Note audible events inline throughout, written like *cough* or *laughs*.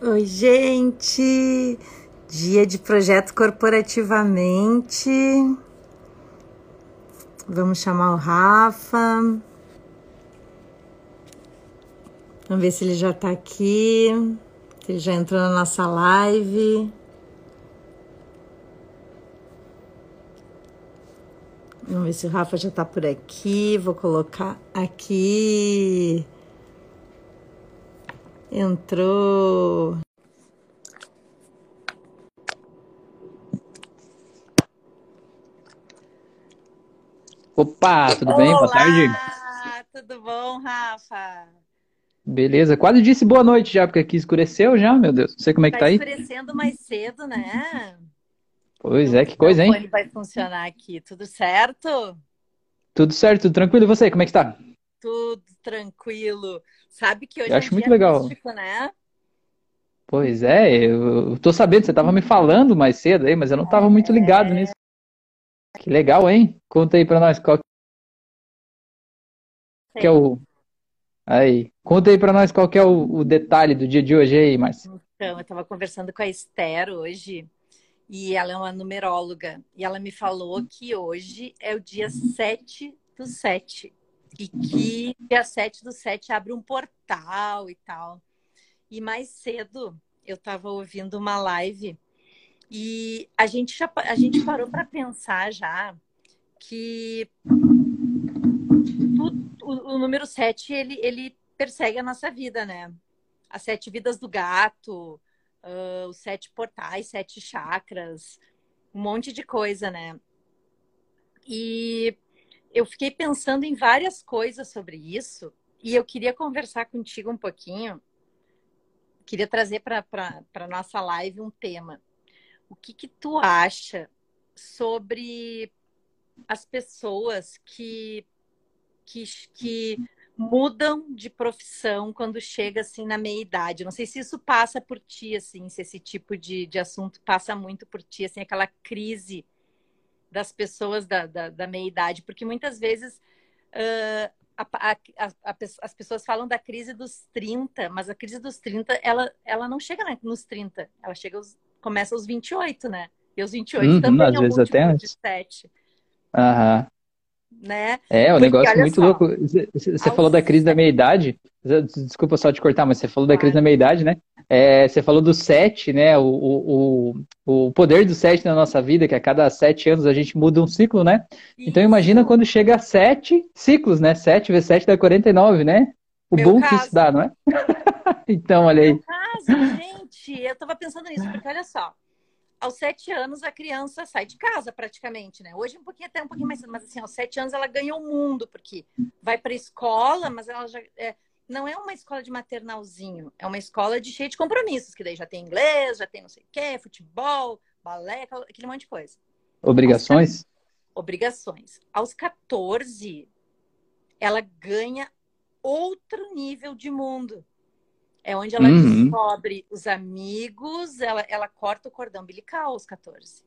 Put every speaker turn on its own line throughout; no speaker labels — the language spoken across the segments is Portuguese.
Oi, gente! Dia de projeto corporativamente. Vamos chamar o Rafa. Vamos ver se ele já tá aqui. Se ele já entrou na nossa live. Vamos ver se o Rafa já tá por aqui. Vou colocar aqui. Entrou.
Opa, tudo bem?
Olá,
Boa tarde.
tudo bom, Rafa?
Beleza, quase disse boa noite já, porque aqui escureceu já, meu Deus. Não sei como é que
Tá
tá aí.
escurecendo mais cedo, né?
Pois é, que coisa, hein?
O vai funcionar aqui, tudo certo?
Tudo certo, tudo tranquilo. E você, como é que tá?
Tudo tranquilo. Sabe que hoje
Eu
é
acho muito
dia
legal.
místico, né?
Pois é, eu eu tô sabendo, você tava me falando mais cedo aí, mas eu não tava muito ligado nisso. Que legal, hein? Conta aí pra nós qual que é o. Aí, conta aí pra nós qual que é o, o detalhe do dia de hoje aí, Márcia.
Então, eu estava conversando com a Esther hoje, e ela é uma numeróloga, e ela me falou que hoje é o dia 7 do 7, e que dia 7 do 7 abre um portal e tal. E mais cedo eu estava ouvindo uma live e a gente já a gente parou para pensar já que tu- o, o número 7 ele, ele persegue a nossa vida, né? As sete vidas do gato, ah, os sete portais, sete chakras, um monte de coisa, né? E eu fiquei pensando em várias coisas sobre isso e eu queria conversar contigo um pouquinho. Queria trazer para a nossa live um tema. O que que tu acha sobre as pessoas que, que, que mudam de profissão quando chega assim na meia idade? Não sei se isso passa por ti, assim, se esse tipo de, de assunto passa muito por ti, assim, aquela crise das pessoas da, da, da meia idade, porque muitas vezes ah, a- a- a- as pessoas falam da crise dos 30, mas a crise dos 30, ela, ela não chega na- nos 30, ela chega aos, começa aos 28, né? E os 28
Uhum,
também
às
é
vezes até
múltiplo de
antes.
7,
Aham.
Né?
É, um
Porque
negócio muito
só,
louco. Você falou da crise da meia-idade. Desculpa só te cortar, mas você falou da crise da meia-idade, né? É, você falou do sete, né? O, o, o, poder do sete na nossa vida, que a cada sete anos a gente muda um ciclo, né? Então imagina
isso,
quando chega a sete ciclos, né? Sete vezes sete dá 49, né? O
meu
bom que isso
caso.
dá, não é? *laughs* Então, olha
Meu
aí.
caso, gente, eu tava pensando nisso, porque olha só, aos sete anos a criança sai de casa praticamente, né? Hoje um pouquinho até um pouquinho mais mas assim, aos sete anos ela ganha o mundo, porque vai pra escola, mas ela já é, não é uma escola de maternalzinho, é uma escola de cheia de compromissos, que daí já tem inglês, já tem não sei o quê, futebol, balé, aquele monte de coisa. Aos
Obrigações?
obrigações. Aos 14, ela ganha outro nível de mundo. É onde ela
Uhum,
descobre os amigos, ela, ela corta o cordão umbilical aos 14,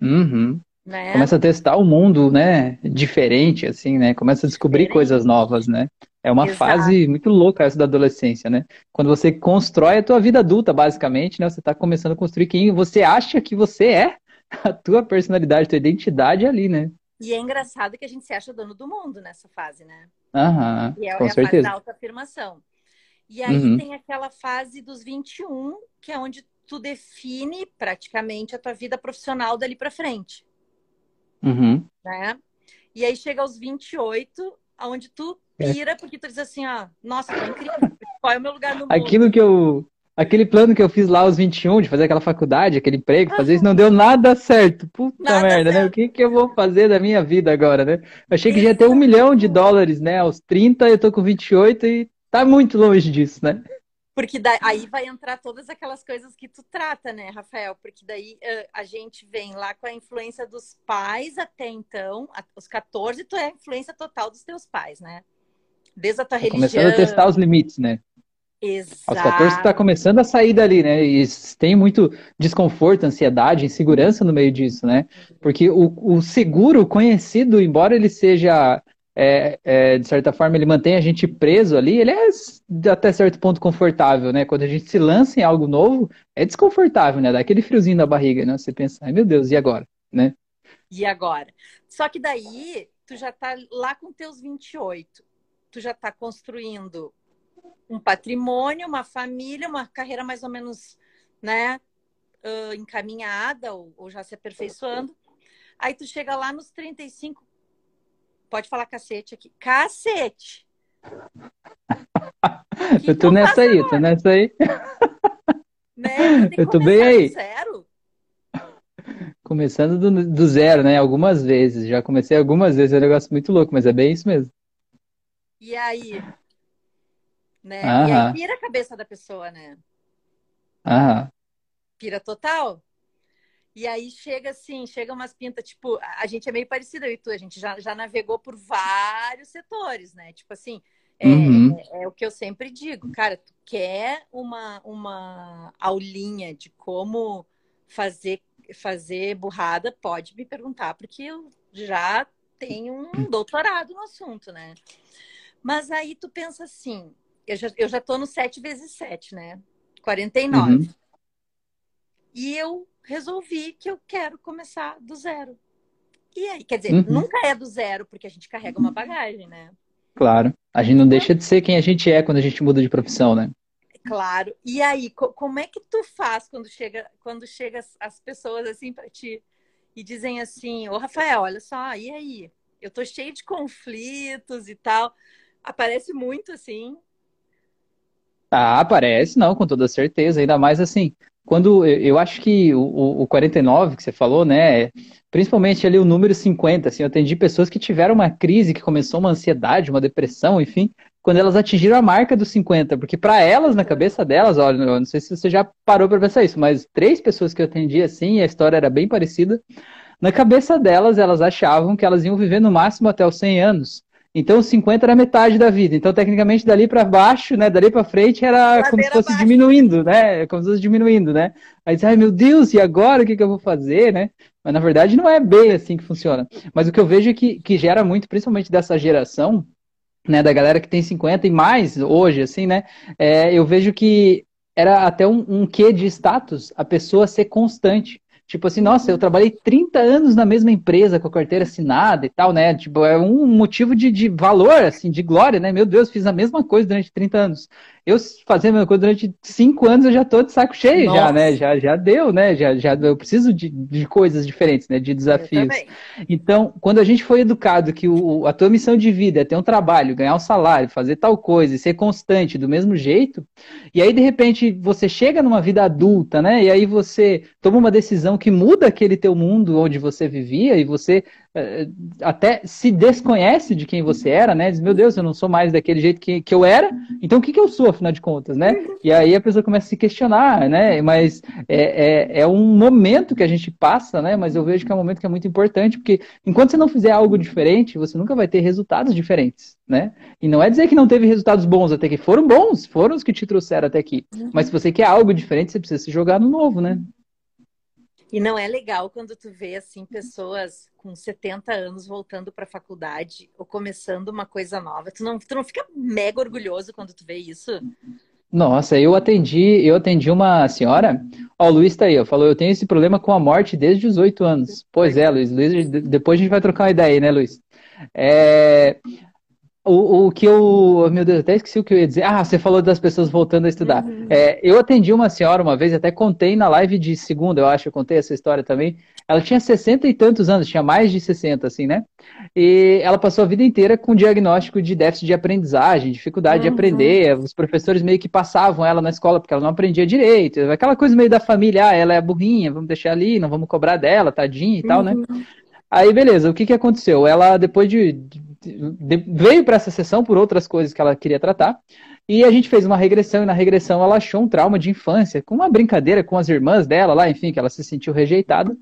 uhum.
né?
Começa a testar o mundo, né? Diferente, assim, né? Começa a descobrir coisas
Diferente.
novas, né? É uma
Exato.
fase muito louca essa da adolescência, né? Quando você constrói a tua vida adulta, basicamente, né? Você está começando a construir quem você acha que você é, *laughs* a tua personalidade, tua identidade ali, né?
E é engraçado que a gente se acha dono do mundo nessa fase, né?
Aham,
E é,
com
é a fase da
certeza.
autoafirmação. E aí
Uhum,
tem aquela fase dos 21, que é onde tu define praticamente a tua vida profissional dali pra frente,
uhum.
né? E aí chega aos 28, onde tu
É.
pira, porque tu diz assim, ó, nossa, tô incrível, qual é o meu lugar no mundo?
Aquilo que eu. Aquele plano que eu fiz lá aos 21, de fazer aquela faculdade, aquele emprego, fazer isso, não deu nada certo. Puta
Nada
merda, né? O
certo.
que que eu vou fazer da minha vida agora, né? Eu achei que já ia ter um milhão de dólares, né? Aos 30, eu tô com 28 e tá muito longe disso, né?
Porque daí, aí vai entrar todas aquelas coisas que tu trata, né, Rafael? Porque daí a gente vem lá com a influência dos pais até então, os 14, tu é a influência total dos teus pais, né? Desde a tua
Tá começando a testar
religião.
os limites, né? Aos 14 tá
Exato.
começando a sair dali, né? E tem muito desconforto, ansiedade, insegurança no meio disso, né? Porque o, o seguro, o conhecido, embora ele seja é, é, de certa forma, ele mantém a gente preso ali, ele é até certo ponto confortável, né? Quando a gente se lança em algo novo, é desconfortável, né? Dá aquele friozinho na barriga, né? Você pensa, ai meu Deus, e agora? Né?
E agora? Só que daí, tu já tá lá com teus 28, tu já tá construindo um patrimônio, uma família, uma carreira mais ou menos, né, uh, encaminhada ou, ou já se aperfeiçoando. Aí tu chega lá nos 35, pode falar cacete aqui, cacete. *laughs*
eu tô nessa aí, tô nessa aí.
Né? Eu tô bem aí. Zero.
Começando do, do, zero, né? Algumas vezes. Já comecei algumas vezes, é um negócio muito louco, mas é bem isso mesmo.
E aí? Né? E aí pira a cabeça da pessoa, né?
Aham.
Pira total. E aí chega assim, chega umas pintas, tipo, a gente é meio parecido, eu e tu, a gente já, já navegou por vários setores, né? Tipo assim, é, uhum. é, é, o que eu sempre digo, cara, tu quer uma, uma aulinha de como fazer, fazer burrada, pode me perguntar, porque eu já tenho um hum. doutorado no assunto, né? Mas aí tu pensa assim, eu já, eu já tô no 7 vezes 7, né? 49. Uhum. E eu resolvi que eu quero começar do zero. E aí, quer dizer, uhum. nunca é do zero, porque a gente carrega uma bagagem, né?
Claro. A gente não deixa de ser quem a gente é quando a gente muda de profissão, né?
Claro. E aí, como é que tu faz quando chega, quando chega as pessoas assim para ti e dizem assim, ô Rafael, olha só, e aí? Eu tô cheio de conflitos e tal. Aparece muito assim.
Ah, aparece, não, com toda certeza. Ainda mais assim, quando eu acho que o, o 49 que você falou, né, principalmente ali o número 50, assim, eu atendi pessoas que tiveram uma crise, que começou uma ansiedade, uma depressão, enfim, quando elas atingiram a marca dos 50, porque para elas, na cabeça delas, olha, eu não sei se você já parou para pensar isso, mas três pessoas que eu atendi assim, a história era bem parecida, na cabeça delas, elas achavam que elas iam viver no máximo até os 100 anos. Então, 50 era metade da vida. Então, tecnicamente, dali para baixo, né, dali para frente, era como se fosse diminuindo, né? Como se fosse diminuindo, né? Aí diz, ai meu Deus, e agora o que, que eu vou fazer, né? Mas na verdade não é bem assim que funciona. Mas o que eu vejo é que, que gera muito, principalmente dessa geração, né, da galera que tem 50 e mais hoje, assim, né? É, eu vejo que era até um, um quê de status a pessoa ser constante. Tipo assim, nossa, eu trabalhei 30 anos na mesma empresa com a carteira assinada e tal, né? Tipo, é um motivo de, de valor, assim, de glória, né? Meu Deus, fiz a mesma coisa durante 30 anos. Eu fazendo a mesma coisa durante 5 anos, eu já tô de saco cheio, nossa. já, né? Já, já deu, né? Já, já, eu preciso de, de coisas diferentes, né? De desafios. Então, quando a gente foi educado que o, a tua missão de vida é ter um trabalho, ganhar um salário, fazer tal coisa e ser constante do mesmo jeito, e aí, de repente, você chega numa vida adulta, né? E aí você toma uma decisão que muda aquele teu mundo onde você vivia e você até se desconhece de quem você era, né? Diz, meu Deus, eu não sou mais daquele jeito que, que eu era, então o que, que eu sou, afinal de contas, né? E aí a pessoa começa a se questionar, né? Mas é, é, é um momento que a gente passa, né? Mas eu vejo que é um momento que é muito importante, porque enquanto você não fizer algo diferente, você nunca vai ter resultados diferentes, né? E não é dizer que não teve resultados bons, até que foram bons, foram os que te trouxeram até aqui. Mas se você quer algo diferente, você precisa se jogar no novo, né?
E não é legal quando tu vê assim pessoas com 70 anos voltando para a faculdade ou começando uma coisa nova. Tu não, tu não fica mega orgulhoso quando tu vê isso?
Nossa, eu atendi, eu atendi uma senhora. Ó, o Luiz tá aí, ó, falou, eu tenho esse problema com a morte desde os oito anos. Pois é, Luiz, Luiz, depois a gente vai trocar uma ideia aí, né, Luiz? É, o, o que eu. Meu Deus, até esqueci o que eu ia dizer. Ah, você falou das pessoas voltando a estudar. Uhum. É, eu atendi uma senhora uma vez, até contei na live de segunda, eu acho, eu contei essa história também. Ela tinha 60 e tantos anos, tinha mais de 60, assim, né? E ela passou a vida inteira com diagnóstico de déficit de aprendizagem, dificuldade uhum. de aprender. Os professores meio que passavam ela na escola porque ela não aprendia direito. Aquela coisa meio da família, ah, ela é burrinha, vamos deixar ali, não vamos cobrar dela, tadinha e uhum. tal, né? Uhum. Aí, beleza, o que, que aconteceu? Ela, depois de, de veio para essa sessão por outras coisas que ela queria tratar, e a gente fez uma regressão, e na regressão ela achou um trauma de infância, com uma brincadeira com as irmãs dela lá, enfim, que ela se sentiu rejeitada.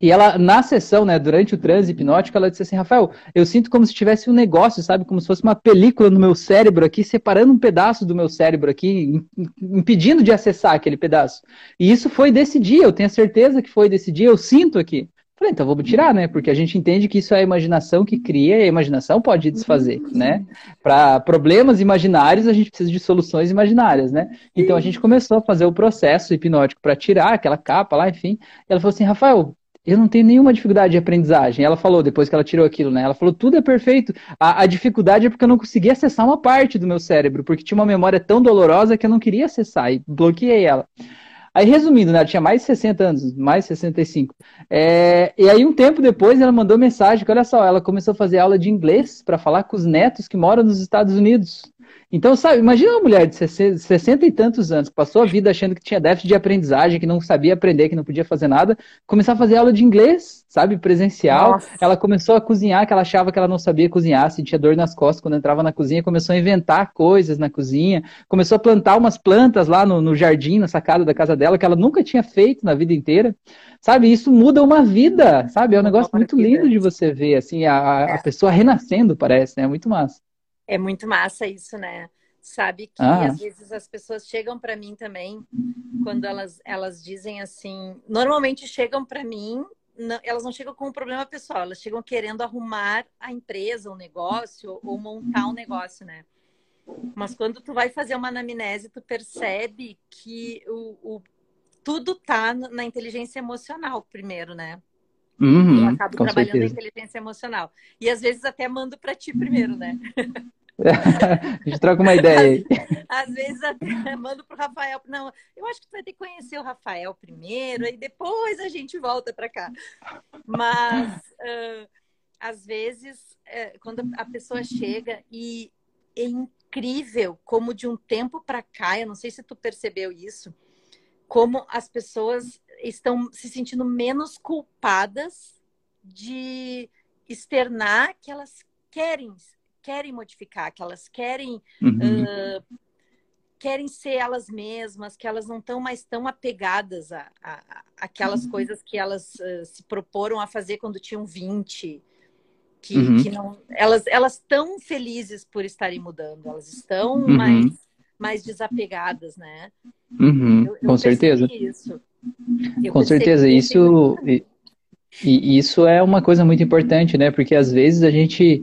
E ela, na sessão, né, durante o transe hipnótico, ela disse assim, Rafael, eu sinto como se tivesse um negócio, sabe, como se fosse uma película no meu cérebro aqui, separando um pedaço do meu cérebro aqui, impedindo de acessar aquele pedaço. E isso foi desse dia, eu tenho certeza que foi desse dia, eu sinto aqui. Falei, então vamos tirar, né? Porque a gente entende que isso é a imaginação que cria e a imaginação pode desfazer, né? Para problemas imaginários, a gente precisa de soluções imaginárias, né? Então a gente começou a fazer o processo hipnótico para tirar aquela capa lá, enfim. E ela falou assim, Rafael, eu não tenho nenhuma dificuldade de aprendizagem. Ela falou, depois que ela tirou aquilo, né? Ela falou, tudo é perfeito. A, a, dificuldade é porque eu não conseguia acessar uma parte do meu cérebro, porque tinha uma memória tão dolorosa que eu não queria acessar e bloqueei ela. Aí, resumindo, né, ela tinha mais de 60 anos, mais de 65. É, e aí, um tempo depois, ela mandou mensagem que, olha só, ela começou a fazer aula de inglês para falar com os netos que moram nos Estados Unidos. Então, sabe, imagina uma mulher de 60 e tantos anos, que passou a vida achando que tinha déficit de aprendizagem, que não sabia aprender, que não podia fazer nada, começar a fazer aula de inglês, sabe, presencial. Nossa. Ela começou a cozinhar, que ela achava que ela não sabia cozinhar, sentia dor nas costas quando entrava na cozinha, começou a inventar coisas na cozinha, começou a plantar umas plantas lá no, no jardim, na sacada da casa dela, que ela nunca tinha feito na vida inteira. Sabe, isso muda uma vida, sabe? É um negócio muito lindo de você ver, assim, a, a pessoa renascendo, parece, né? É muito massa.
É muito massa isso, né? Sabe que ah. às vezes as pessoas chegam para mim também quando elas, elas dizem assim, normalmente chegam para mim, não, elas não chegam com um problema pessoal, elas chegam querendo arrumar a empresa, o um negócio ou montar um negócio, né? Mas quando tu vai fazer uma anamnese, tu percebe que o, o tudo tá na inteligência emocional primeiro, né?
Uhum,
eu acabo trabalhando certeza. a inteligência emocional. E às vezes até mando para ti primeiro, né? *laughs*
a gente troca uma ideia aí.
Às, às vezes até *laughs* mando pro Rafael. Não, eu acho que tu vai ter que conhecer o Rafael primeiro, e depois a gente volta para cá. Mas uh, às vezes, uh, quando a pessoa chega e é incrível como de um tempo para cá, eu não sei se tu percebeu isso, como as pessoas estão se sentindo menos culpadas de externar que elas querem querem modificar, que elas querem uhum. uh, querem ser elas mesmas, que elas não estão mais tão apegadas a, a, a aquelas uhum. coisas que elas uh, se proporam a fazer quando tinham 20. Que, uhum. que não, elas elas estão felizes por estarem mudando, elas estão uhum. mais, mais desapegadas, né?
Uhum. Eu, eu Com certeza. Isso. Com certeza, isso. E, e isso é uma coisa muito importante, né? Porque às vezes a gente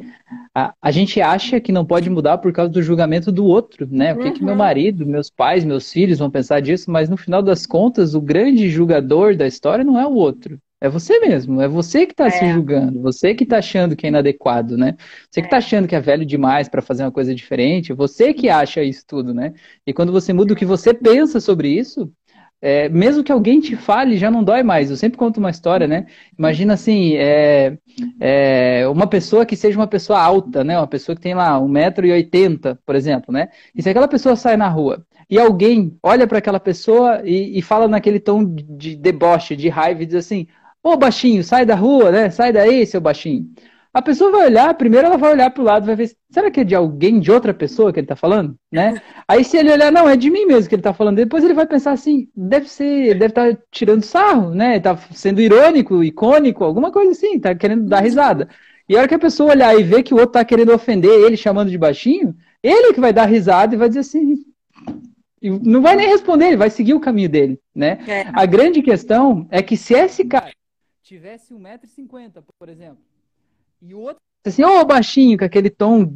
a, a gente acha que não pode mudar por causa do julgamento do outro, né? O que, uhum. que meu uhum. marido, meus pais, meus filhos vão pensar disso? Mas no final das contas, o grande julgador da história não é o outro. É você mesmo, é você que está é. se julgando, você que está achando que é inadequado, né? Você que está é. achando que é velho demais para fazer uma coisa diferente, você que acha isso tudo, né? E quando você muda o que você pensa sobre isso, é, mesmo que alguém te fale, já não dói mais. Eu sempre conto uma história, né? Imagina assim, é, é, uma pessoa que seja uma pessoa alta, né? Uma pessoa que tem lá 1,80m, por exemplo, né? E se aquela pessoa sai na rua e alguém olha para aquela pessoa e, e, fala naquele tom de deboche, de raiva, e diz assim, ô baixinho, sai da rua, né? Sai daí, seu baixinho. A pessoa vai olhar, primeiro ela vai olhar para o lado, vai ver, será que é de alguém, de outra pessoa que ele está falando, né? *laughs* Aí se ele olhar, não, é de mim mesmo que ele está falando, depois ele vai pensar assim, deve ser, deve estar tá tirando sarro, né? Está sendo irônico, icônico, alguma coisa assim, está querendo dar risada. E a hora que a pessoa olhar e ver que o outro está querendo ofender ele, chamando de baixinho, ele que vai dar risada e vai dizer assim, não vai nem responder, ele vai seguir o caminho dele, né? É. A grande questão é que se esse cara tivesse 1,50m, por exemplo, e o outro, assim, ô oh, baixinho, com aquele tom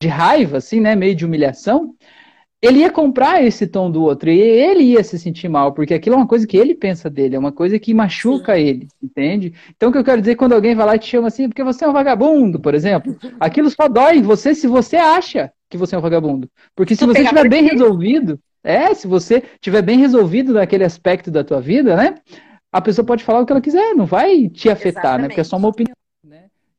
de raiva, assim, né? Meio de humilhação. Ele ia comprar esse tom do outro e ele ia se sentir mal, porque aquilo é uma coisa que ele pensa dele, é uma coisa que machuca Sim. ele, entende? Então o que eu quero dizer quando alguém vai lá e te chama assim, porque você é um vagabundo, por exemplo, aquilo só dói em você se você acha que você é um vagabundo. Porque se você estiver bem resolvido, é, se você estiver bem resolvido naquele aspecto da tua vida, né? A pessoa pode falar o que ela quiser, não vai te afetar, Exatamente. né? Porque é só uma opinião.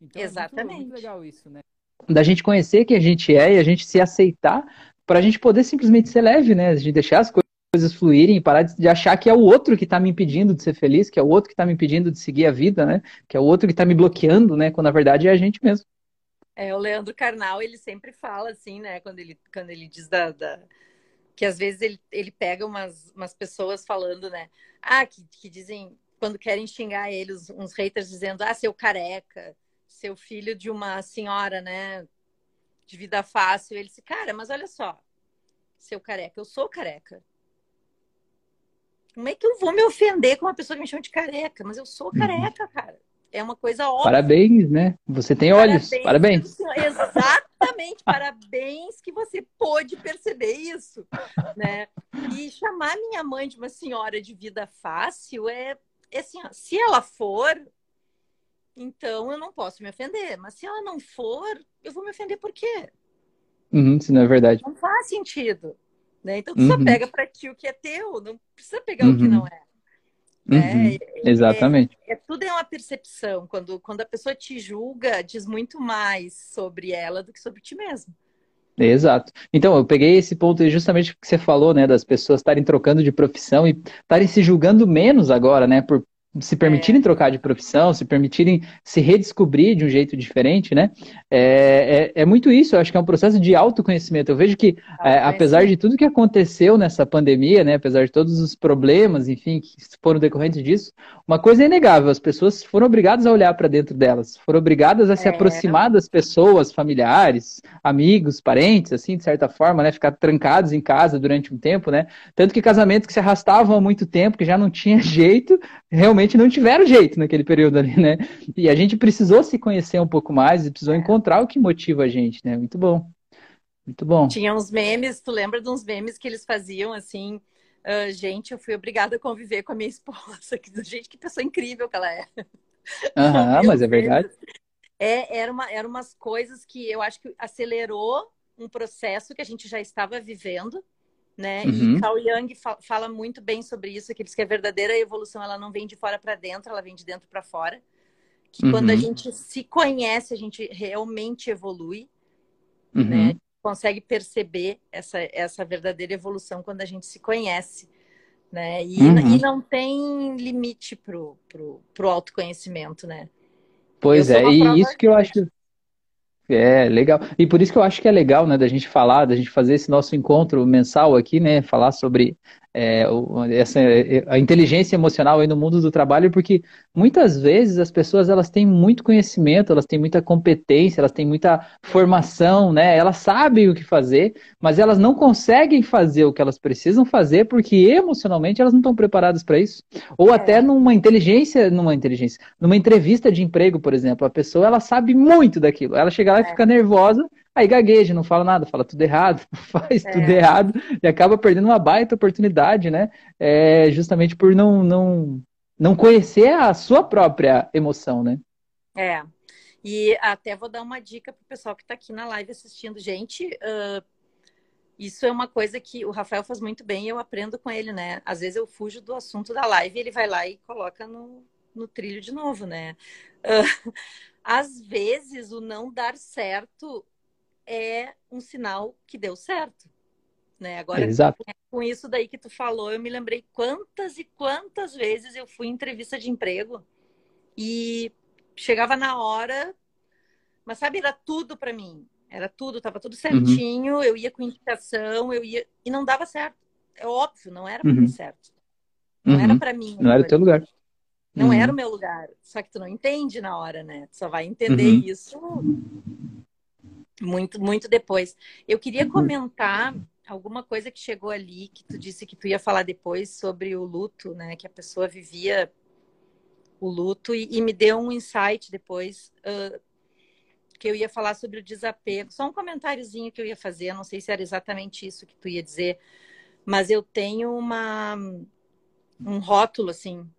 Então, Exatamente. É muito,
muito legal isso, né? Da gente conhecer quem a gente é e a gente se aceitar para a gente poder simplesmente ser leve, né? A gente deixar as coisas fluírem e parar de achar que é o outro que está me impedindo de ser feliz, que é o outro que está me impedindo de seguir a vida, né? Que é o outro que está me bloqueando, né? Quando na verdade é a gente mesmo.
É, o Leandro Carnal, ele sempre fala assim, né? Quando ele, quando ele diz da, da... que às vezes ele, ele pega umas, umas pessoas falando, né? Ah, que, que dizem, quando querem xingar eles, uns haters dizendo, ah, seu careca, seu filho de uma senhora, né, de vida fácil. Ele disse, cara, mas olha só, seu careca, eu sou careca. Como é que eu vou me ofender com uma pessoa que me chama de careca? Mas eu sou uhum. careca, cara. É uma coisa óbvia.
Parabéns, né? Você tem olhos. Parabéns.
parabéns. Exatamente. parabéns que você pôde perceber isso, né? E chamar minha mãe de uma senhora de vida fácil é, é assim, ó, se ela for, então eu não posso me ofender. Mas se ela não for, eu vou me ofender por quê?
Uhum, se não é verdade.
Não faz sentido. Né? Então, tu uhum. só pega para ti o que é teu, não precisa pegar uhum. o que não é.
Uhum. É, Exatamente.
É, é, tudo é uma percepção. Quando, quando a pessoa te julga, diz muito mais sobre ela do que sobre ti mesmo.
Exato. Então, eu peguei esse ponto justamente que você falou, né, das pessoas estarem trocando de profissão e estarem se julgando menos agora, né, por se permitirem é. trocar de profissão, se permitirem se redescobrir de um jeito diferente, né? É, é, é muito isso, eu acho que é um processo de autoconhecimento. Eu vejo que, é, apesar de tudo que aconteceu nessa pandemia, né, apesar de todos os problemas, enfim, que foram decorrentes disso, uma coisa é inegável, as pessoas foram obrigadas a olhar para dentro delas, foram obrigadas a se é. aproximar das pessoas, familiares, amigos, parentes, assim, de certa forma, né, ficar trancados em casa durante um tempo, né? Tanto que casamentos que se arrastavam há muito tempo, que já não tinha *laughs* jeito, realmente não tiveram jeito naquele período ali, né? E a gente precisou se conhecer um pouco mais e precisou é. encontrar o que motiva a gente, né? Muito bom. Muito bom.
Tinha uns memes, tu lembra de uns memes que eles faziam assim? Uh, gente, eu fui obrigada a conviver com a minha *laughs* esposa. Gente, que pessoa incrível que ela é.
Aham, *laughs* mas é verdade.
É, era, uma, era umas coisas que eu acho que acelerou um processo que a gente já estava vivendo, né? Uhum. E Carl Jung fala muito bem sobre isso, que ele diz que a verdadeira evolução ela não vem de fora para dentro, ela vem de dentro para fora. Que uhum. quando a gente se conhece, a gente realmente evolui, uhum. né? Consegue perceber essa, essa verdadeira evolução quando a gente se conhece, né? E, uhum. e não tem limite pro, pro, pro autoconhecimento, né?
Pois é, e isso que eu acho é, legal. E por isso que eu acho que é legal, né, da gente falar, da gente fazer esse nosso encontro mensal aqui, né, falar sobre é, essa, é, a inteligência emocional aí no mundo do trabalho, porque muitas vezes as pessoas elas têm muito conhecimento, elas têm muita competência, elas têm muita formação, né? Elas sabem o que fazer, mas elas não conseguem fazer o que elas precisam fazer porque emocionalmente elas não estão preparadas para isso. Ou é. até numa inteligência, numa inteligência, numa entrevista de emprego, por exemplo, a pessoa ela sabe muito daquilo, ela chega lá e é. fica nervosa Aí gagueja, não fala nada, fala tudo errado, *laughs* faz é. tudo errado e acaba perdendo uma baita oportunidade, né? É, justamente por não, não, não conhecer a sua própria emoção, né?
É. E até vou dar uma dica pro pessoal que está aqui na live assistindo. Gente, uh, isso é uma coisa que o Rafael faz muito bem e eu aprendo com ele, né? Às vezes eu fujo do assunto da live e ele vai lá e coloca no, no trilho de novo, né? Uh, *laughs* às vezes o não dar certo é um sinal que deu certo. Né? Agora,
Exato.
com isso daí que tu falou, eu me lembrei quantas e quantas vezes eu fui em entrevista de emprego e chegava na hora, mas sabe, era tudo para mim. Era tudo, tava tudo certinho, uhum. eu ia com indicação, eu ia e não dava certo. É óbvio, não era para uhum. certo. Não uhum. era para mim.
Não era o teu lugar.
Não era uhum. o meu lugar. Só que tu não entende na hora, né? Tu só vai entender uhum. isso muito, muito depois. Eu queria uhum. comentar alguma coisa que chegou ali, que tu disse que tu ia falar depois sobre o luto, né? Que a pessoa vivia o luto e, e me deu um insight depois uh, que eu ia falar sobre o desapego. Só um comentáriozinho que eu ia fazer, não sei se era exatamente isso que tu ia dizer, mas eu tenho uma um rótulo assim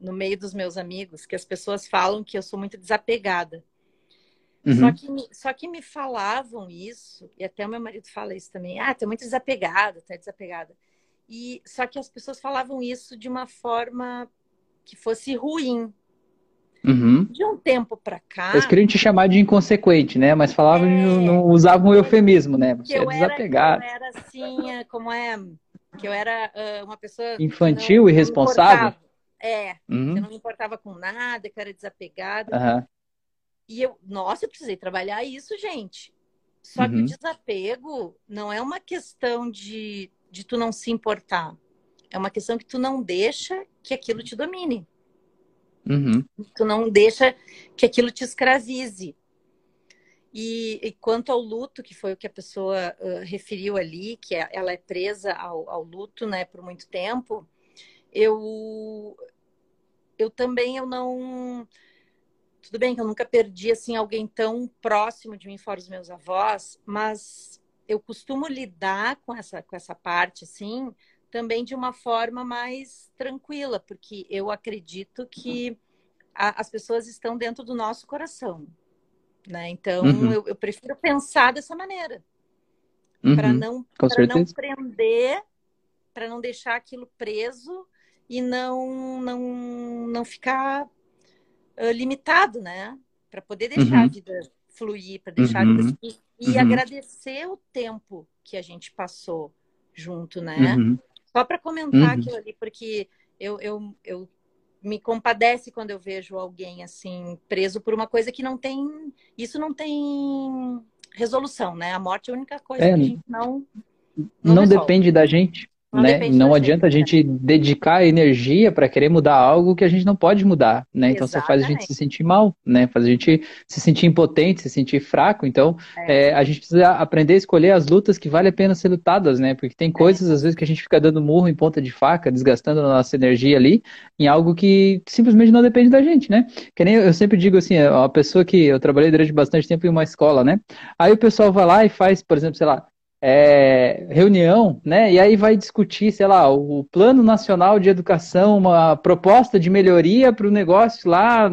no meio dos meus amigos que as pessoas falam que eu sou muito desapegada. Uhum. Só, que me, só que me falavam isso, e até o meu marido fala isso também. Ah, tu é muito desapegada, tu é desapegada. E, só que as pessoas falavam isso de uma forma que fosse ruim.
Uhum.
De um tempo para cá.
Eles queriam te chamar de inconsequente, né? Mas falavam, é, não, usavam o eufemismo, né? Você é desapegado.
Era, eu era assim, é, como é? Que eu era uh, uma pessoa.
Infantil, e irresponsável?
É, uhum. eu não me importava com nada, que eu era desapegada. Uhum. E eu, nossa, eu precisei trabalhar isso, gente. Só uhum. que o uhum. desapego não é uma questão de, de tu não se importar. É uma questão que tu não deixa que aquilo te domine.
Uhum.
Tu não deixa que aquilo te escravize. E, e, quanto ao luto, que foi o que a pessoa uh, referiu ali, que é, ela é presa ao, ao, luto né, por muito tempo, eu eu também eu não tudo bem que eu nunca perdi assim alguém tão próximo de mim fora os meus avós, mas eu costumo lidar com essa com essa parte assim também de uma forma mais tranquila, porque eu acredito que a, as pessoas estão dentro do nosso coração, né? Então uhum. eu, eu, prefiro pensar dessa maneira uhum. para não para não prender, para não deixar aquilo preso e não não não ficar uh, limitado, né? Para poder deixar uhum. a vida fluir, para deixar a vida uhum. fluir, e uhum. agradecer o tempo que a gente passou junto, né? Uhum. Só para comentar aquilo ali, porque eu, eu, eu me compadece quando eu vejo alguém assim preso por uma coisa que não tem isso não tem resolução né a morte é a única coisa é, que a gente não
não, não depende da gente não, né? não adianta a gente dedicar energia para querer mudar algo que a gente não pode mudar, né? Então só faz a gente se sentir mal, né? Faz a gente se sentir impotente, se sentir fraco. Então é. É, a gente precisa aprender a escolher as lutas que vale a pena ser lutadas, né? Porque tem coisas é. às vezes que a gente fica dando murro em ponta de faca, desgastando a nossa energia ali em algo que simplesmente não depende da gente, né? Que nem eu sempre digo assim, a pessoa que eu trabalhei durante bastante tempo em uma escola, né? Aí o pessoal vai lá e faz, por exemplo, sei lá, é, reunião, né? E aí vai discutir, sei lá, o Plano Nacional de Educação, uma proposta de melhoria para o negócio lá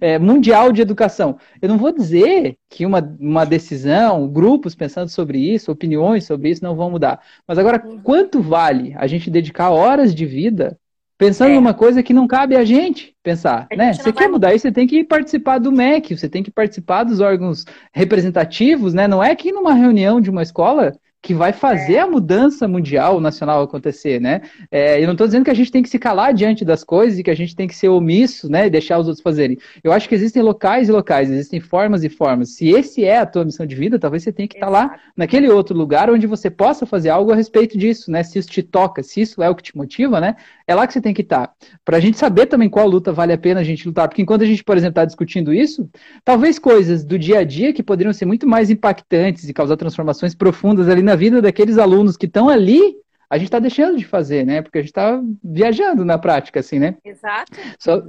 é, mundial de educação. Eu não vou dizer que uma, uma decisão, grupos pensando sobre isso, opiniões sobre isso não vão mudar. Mas agora, quanto vale a gente dedicar horas de vida Pensando é. numa coisa que não cabe a gente pensar, a né? Gente você quer mudar isso, você tem que participar do MEC, você tem que participar dos órgãos representativos, né? Não é que numa reunião de uma escola que vai fazer é. a mudança mundial, nacional acontecer, né? É, eu não estou dizendo que a gente tem que se calar diante das coisas e que a gente tem que ser omisso, né? E deixar os outros fazerem. Eu acho que existem locais e locais, existem formas e formas. Se esse é a tua missão de vida, talvez você tenha que estar tá lá, naquele outro lugar onde você possa fazer algo a respeito disso, né? Se isso te toca, se isso é o que te motiva, né? É lá que você tem que estar. Tá. Para a gente saber também qual luta vale a pena a gente lutar. Porque enquanto a gente, por exemplo, está discutindo isso, talvez coisas do dia a dia que poderiam ser muito mais impactantes e causar transformações profundas ali na vida daqueles alunos que estão ali, a gente está deixando de fazer, né? Porque a gente está viajando na prática, assim, né?
Exato.
So,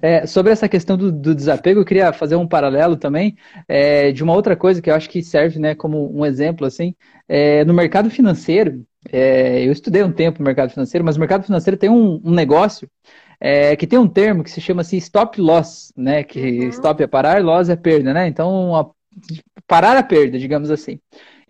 é, sobre essa questão do, do, desapego, eu queria fazer um paralelo também é, de uma outra coisa que eu acho que serve, né, como um exemplo, assim, é, no mercado financeiro. É, eu estudei um tempo no mercado financeiro, mas o mercado financeiro tem um, um negócio é, que tem um termo que se chama assim stop loss, né? Que uhum. stop é parar, loss é perda, né? Então, a, parar a perda, digamos assim.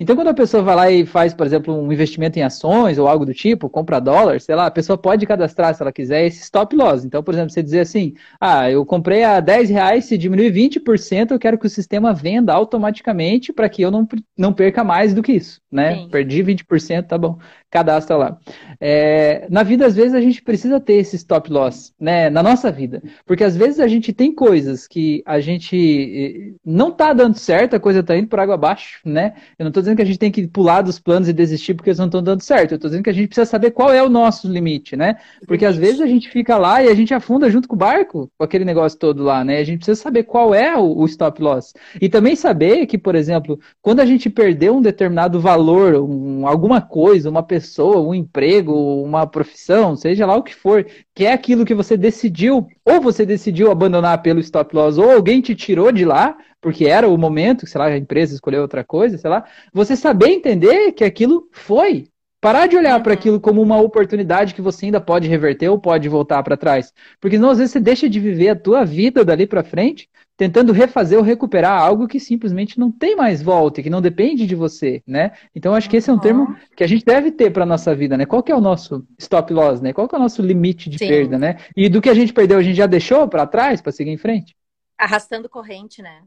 Então, quando a pessoa vai lá e faz, por exemplo, um investimento em ações ou algo do tipo, compra dólar, sei lá, a pessoa pode cadastrar, se ela quiser, esse stop loss. Então, por exemplo, você dizer assim, ah, eu comprei a 10 reais, se diminuir 20%, eu quero que o sistema venda automaticamente para que eu não, não perca mais do que isso, né? Sim. Perdi 20%, tá bom cadastra lá. É, na vida, às vezes, a gente precisa ter esse stop loss, né? Na nossa vida. Porque às vezes a gente tem coisas que a gente eh, não tá dando certo, a coisa tá indo por água abaixo, né? Eu não tô dizendo que a gente tem que pular dos planos e desistir porque eles não estão dando certo. Eu tô dizendo que a gente precisa saber qual é o nosso limite, né? Porque às vezes a gente fica lá e a gente afunda junto com o barco, com aquele negócio todo lá, né? A gente precisa saber qual é o, stop loss. E também saber que, por exemplo, quando a gente perdeu um determinado valor, um, alguma coisa, uma pessoa, um emprego, uma profissão, seja lá o que for, que é aquilo que você decidiu, ou você decidiu abandonar pelo stop loss, ou alguém te tirou de lá, porque era o momento, sei lá, a empresa escolheu outra coisa, sei lá, você saber entender que aquilo foi. Parar de olhar para uhum. aquilo como uma oportunidade que você ainda pode reverter ou pode voltar para trás. Porque senão, às vezes, você deixa de viver a tua vida dali para frente tentando refazer ou recuperar algo que simplesmente não tem mais volta, que não depende de você, né? Então acho que esse é um uhum. termo que a gente deve ter para nossa vida, né? Qual que é o nosso stop loss, né? Qual que é o nosso limite de Sim. perda, né? E do que a gente perdeu, a gente já deixou para trás para seguir em frente?
Arrastando corrente, né?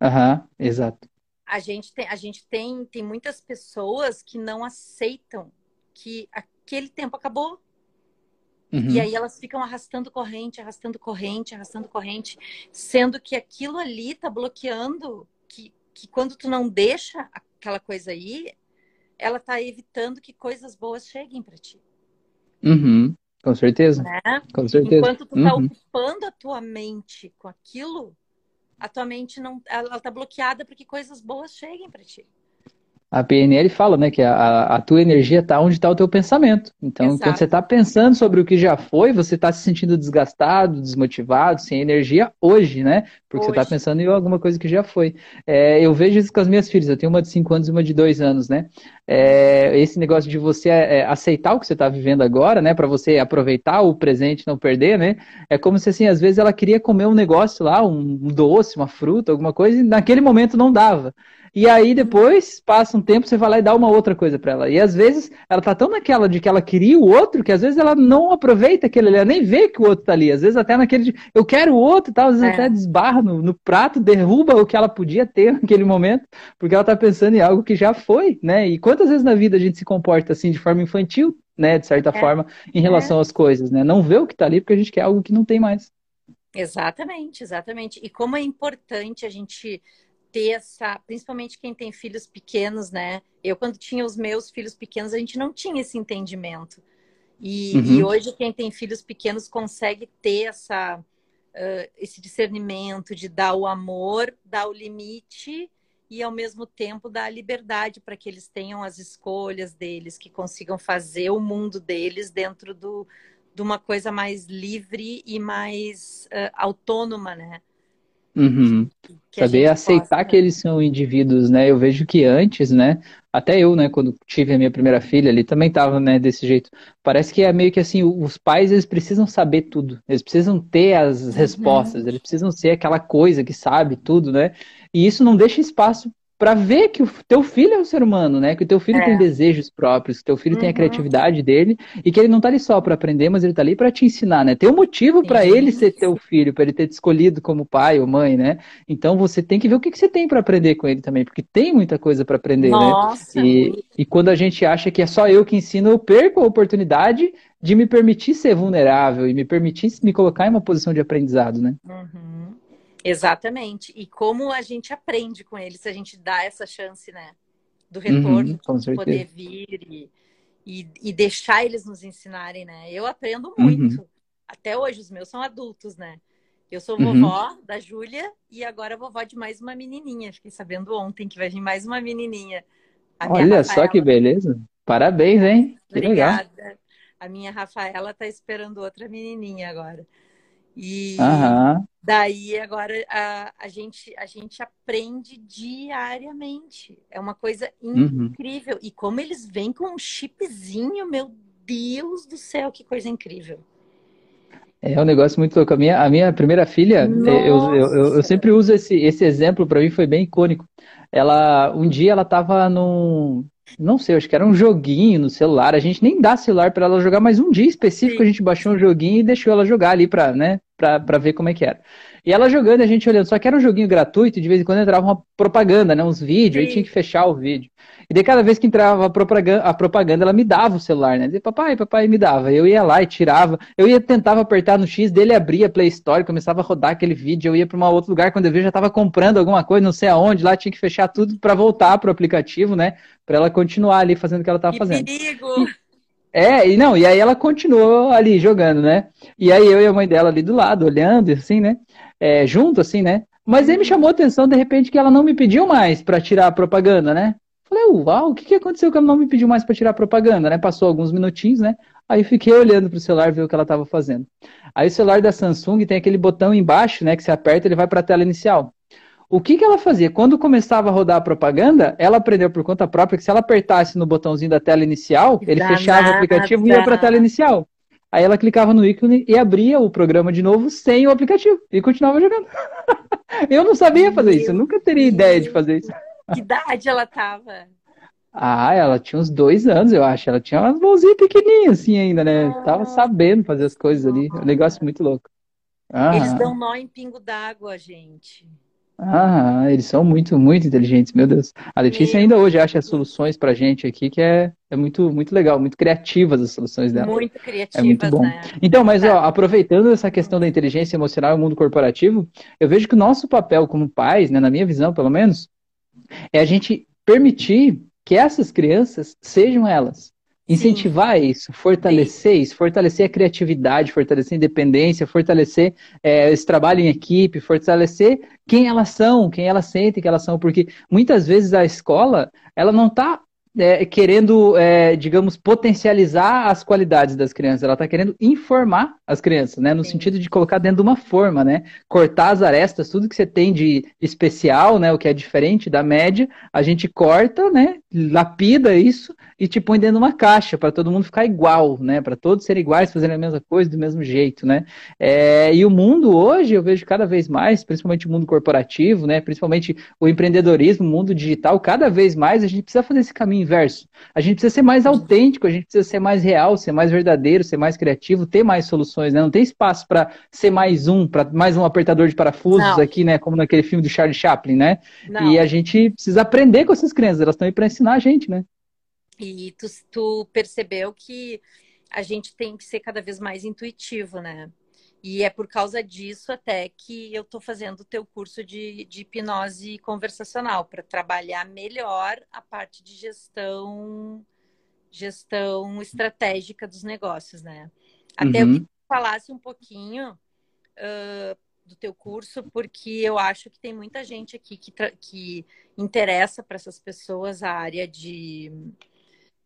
Aham, uhum, exato.
A gente tem, a gente tem, tem muitas pessoas que não aceitam que aquele tempo acabou. Uhum. E aí elas ficam arrastando corrente, arrastando corrente, arrastando corrente, sendo que aquilo ali tá bloqueando, que, que quando tu não deixa aquela coisa aí, ela tá evitando que coisas boas cheguem para ti.
Uhum. Com certeza. Né? Com certeza.
Enquanto tu tá uhum. ocupando a tua mente com aquilo, a tua mente não, ela, tá bloqueada para que coisas boas cheguem para ti.
A PNL fala, né, que a, a tua energia está onde está o teu pensamento. Então, Exato. quando você está pensando sobre o que já foi, você está se sentindo desgastado, desmotivado, sem energia hoje, né? Porque hoje. você está pensando em alguma coisa que já foi. É, eu vejo isso com as minhas filhas. Eu tenho uma de 5 anos e uma de 2 anos, né? É, esse negócio de você é, aceitar o que você está vivendo agora, né? Para você aproveitar o presente, não perder, né? É como se assim, às vezes ela queria comer um negócio lá, um doce, uma fruta, alguma coisa, e naquele momento não dava. E aí depois, passa um tempo, você vai lá e dá uma outra coisa para ela. E às vezes ela tá tão naquela de que ela queria o outro, que às vezes ela não aproveita aquele ali, ela nem vê que o outro tá ali. Às vezes até naquele de eu quero o outro e tal, às vezes é. até desbarra no, no, prato, derruba o que ela podia ter *laughs* naquele momento, porque ela tá pensando em algo que já foi, né? E quantas vezes na vida a gente se comporta assim de forma infantil, né, de certa é. forma, em relação é. às coisas, né? Não vê o que tá ali porque a gente quer algo que não tem mais.
Exatamente, exatamente. E como é importante a gente ter essa, principalmente quem tem filhos pequenos, né? Eu, quando tinha os meus filhos pequenos, a gente não tinha esse entendimento. E, uhum. e hoje, quem tem filhos pequenos consegue ter essa, uh, esse discernimento de dar o amor, dar o limite e, ao mesmo tempo, dar a liberdade para que eles tenham as escolhas deles, que consigam fazer o mundo deles dentro do, de uma coisa mais livre e mais uh, autônoma, né?
Uhum. Saber aceitar que eles são indivíduos, né? Eu vejo que antes, né? Até eu, né? Quando tive a minha primeira filha ali, também tava, né? Desse jeito. Parece que é meio que assim, os pais, eles precisam saber tudo. Eles precisam ter as uhum. respostas. Eles precisam ser aquela coisa que sabe tudo, né? E isso não deixa espaço para ver que o teu filho é um ser humano, né? Que o teu filho é. tem desejos próprios, que o teu filho uhum. tem a uhum. criatividade dele e que ele não tá ali só para aprender, mas ele tá ali para te ensinar, né? Tem um motivo para ele ser teu filho, para ele ter te escolhido como pai ou mãe, né? Então você tem que ver o que, que você tem para aprender com ele também, porque tem muita coisa para aprender, né? Nossa, né? E, e quando a gente acha que é só eu que ensino, eu perco a oportunidade de me permitir ser vulnerável e me permitir me colocar em uma posição de aprendizado, né?
Uhum. Exatamente. E como a gente aprende com eles se a gente dá essa chance, né? Do retorno, uhum, de poder vir e, e, e, deixar eles nos ensinarem, né? Eu aprendo muito. Uhum. Até hoje, os meus são adultos, né? Eu sou uhum. vovó uhum. da Júlia e agora vovó de mais uma menininha. Fiquei sabendo ontem que vai vir mais uma menininha.
Olha só que beleza. Parabéns, hein? Que
Obrigada. Legal. A minha Rafaela tá esperando outra menininha agora. E
uhum.
daí agora a, a, gente, a gente aprende diariamente. É uma coisa uhum. incrível. Uhum. E como eles vêm com um chipzinho, meu Deus do céu, que coisa incrível.
É um negócio muito louco. A minha, a minha primeira filha, é, eu, eu, eu, eu, sempre uso esse, esse exemplo, para mim foi bem icônico. Ela, um dia ela estava num, não sei, acho que era um joguinho no celular. A gente nem dá celular para ela jogar, mas um dia específico Sim. a gente baixou um joguinho e deixou ela jogar ali para, né, pra, pra ver como é que era. E ela jogando, a gente olhando, só que era um joguinho gratuito, e de vez em quando entrava uma propaganda, né? Uns vídeos, Sim. aí tinha que fechar o vídeo. E daí cada vez que entrava a propaganda, a propaganda ela me dava o celular, né? Dizia, papai, papai, me dava. Eu ia lá e tirava. Eu ia tentava apertar no X, dele abria a Play Store, começava a rodar aquele vídeo, eu ia para um outro lugar, quando eu vi já estava comprando alguma coisa, não sei aonde, lá tinha que fechar tudo para voltar pro aplicativo, né? Para ela continuar ali fazendo o que ela estava fazendo. Perigo! É, e não, e aí ela continuou ali jogando, né? E aí eu e a mãe dela ali do lado, olhando, assim, né? É, junto, assim, né? Mas aí me chamou a atenção, de repente, que ela não me pediu mais para tirar a propaganda, né? Falei, uau, o que, que aconteceu que ela não me pediu mais para tirar a propaganda, né? Passou alguns minutinhos, né? Aí fiquei olhando pro celular, ver o que ela estava fazendo. Aí o celular da Samsung tem aquele botão embaixo, né? Que você aperta, ele vai para a tela inicial. O que, que ela fazia? Quando começava a rodar a propaganda, ela aprendeu por conta própria que se ela apertasse no botãozinho da tela inicial, ele fechava o aplicativo e ia para a tela inicial. Aí ela clicava no ícone e abria o programa de novo sem o aplicativo e continuava jogando. *laughs* eu não sabia fazer Meu isso, eu nunca teria Deus. ideia de fazer isso.
Que idade ela tava?
Ah, ela tinha uns dois anos, eu acho. Ela tinha umas mãozinhas pequenininhas assim ainda, né? Ah. Tava sabendo fazer as coisas ali. Um negócio muito louco.
Ah. Eles dão nó em pingo d'água, gente.
Ah, eles são muito, muito inteligentes, meu Deus. A Letícia meu ainda hoje acha soluções pra gente aqui que é, é muito, muito legal, muito criativas as soluções dela.
Muito criativas, é muito bom. Né?
Então, mas ó, aproveitando essa questão da inteligência emocional no mundo corporativo, eu vejo que o nosso papel como pais, né, na minha visão pelo menos, é a gente permitir que essas crianças sejam elas. Incentivar Sim. isso, fortalecer Sim. isso, fortalecer a criatividade, fortalecer a independência, fortalecer é, esse trabalho em equipe, fortalecer quem elas são, quem elas sentem que elas são, porque muitas vezes a escola ela não está é, querendo, é, digamos, potencializar as qualidades das crianças, ela está querendo informar as crianças, né? No Sim. sentido de colocar dentro de uma forma, né? Cortar as arestas, tudo que você tem de especial, né? O que é diferente da média, a gente corta, né? Lapida isso e te põe dentro de uma caixa para todo mundo ficar igual, né? Para todos serem iguais, fazerem a mesma coisa do mesmo jeito, né? É, e o mundo hoje eu vejo cada vez mais, principalmente o mundo corporativo, né? Principalmente o empreendedorismo, o mundo digital, cada vez mais a gente precisa fazer esse caminho inverso. A gente precisa ser mais autêntico, a gente precisa ser mais real, ser mais verdadeiro, ser mais criativo, ter mais soluções, né? Não tem espaço para ser mais um, para mais um apertador de parafusos Não. aqui, né? Como naquele filme do Charlie Chaplin, né? Não. E a gente precisa aprender com essas crianças, elas estão aí para ensinar a gente, né?
E tu, tu percebeu que a gente tem que ser cada vez mais intuitivo, né? E é por causa disso até que eu estou fazendo o teu curso de, de hipnose conversacional para trabalhar melhor a parte de gestão gestão estratégica dos negócios, né? Até uhum. eu que tu falasse um pouquinho uh, do teu curso, porque eu acho que tem muita gente aqui que, que interessa para essas pessoas a área de,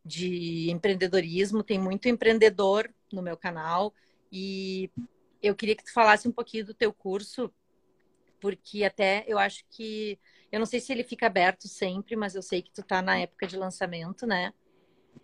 de empreendedorismo. Tem muito empreendedor no meu canal e eu queria que tu falasse um pouquinho do teu curso, porque até eu acho que eu não sei se ele fica aberto sempre, mas eu sei que tu tá na época de lançamento, né?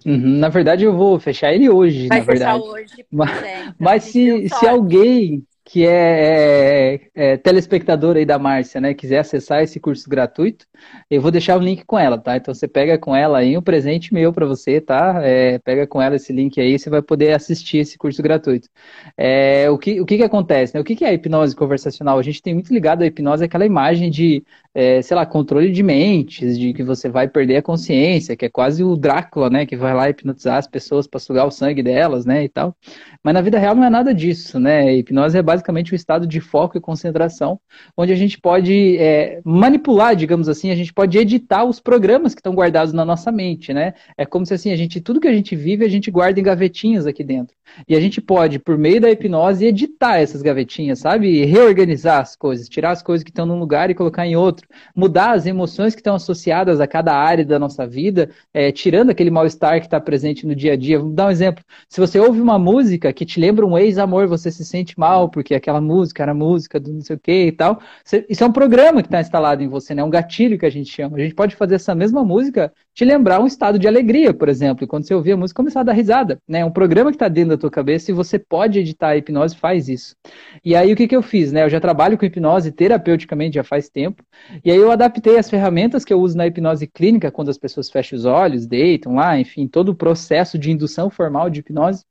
Uhum, na verdade, eu vou fechar ele hoje,
Vai
na verdade.
Hoje,
mas, é, então, mas se, se alguém que é, é, é, telespectador aí da Márcia, né, quiser acessar esse curso gratuito, eu vou deixar o link com ela, tá? Então você pega com ela aí um presente meu para você, tá? É, pega com ela esse link aí, você vai poder assistir esse curso gratuito. É, o que, o que, que acontece? Né? O que, que é a hipnose conversacional? A gente tem muito ligado a hipnose aquela imagem de, é, sei lá, controle de mentes, de que você vai perder a consciência, que é quase o Drácula, né, que vai lá hipnotizar as pessoas para sugar o sangue delas, né, e tal. Mas na vida real não é nada disso, né? A hipnose é basicamente o um estado de foco e concentração, onde a gente pode é, manipular, digamos assim, a gente pode editar os programas que estão guardados na nossa mente, né? É como se assim, a gente, tudo que a gente vive, a gente guarda em gavetinhas aqui dentro. E a gente pode, por meio da hipnose, editar essas gavetinhas, sabe? E reorganizar as coisas, tirar as coisas que estão num lugar e colocar em outro, mudar as emoções que estão associadas a cada área da nossa vida, é, tirando aquele mal-estar que está presente no dia a dia. Vou dar um exemplo. Se você ouve uma música que te lembra um ex-amor, você se sente mal, porque aquela música era música do não sei o que e tal. Isso é um programa que está instalado em você, né? Um gatilho que a gente chama. A gente pode fazer essa mesma música te lembrar um estado de alegria, por exemplo. E quando você ouvir a música, começar a dar risada. Né? Um programa que está dentro da tua cabeça e você pode editar a hipnose, faz isso. E aí o que, que eu fiz? Né? Eu já trabalho com hipnose terapeuticamente já faz tempo. E aí eu adaptei as ferramentas que eu uso na hipnose clínica, quando as pessoas fecham os olhos, deitam lá, enfim, todo o processo de indução formal de hipnose.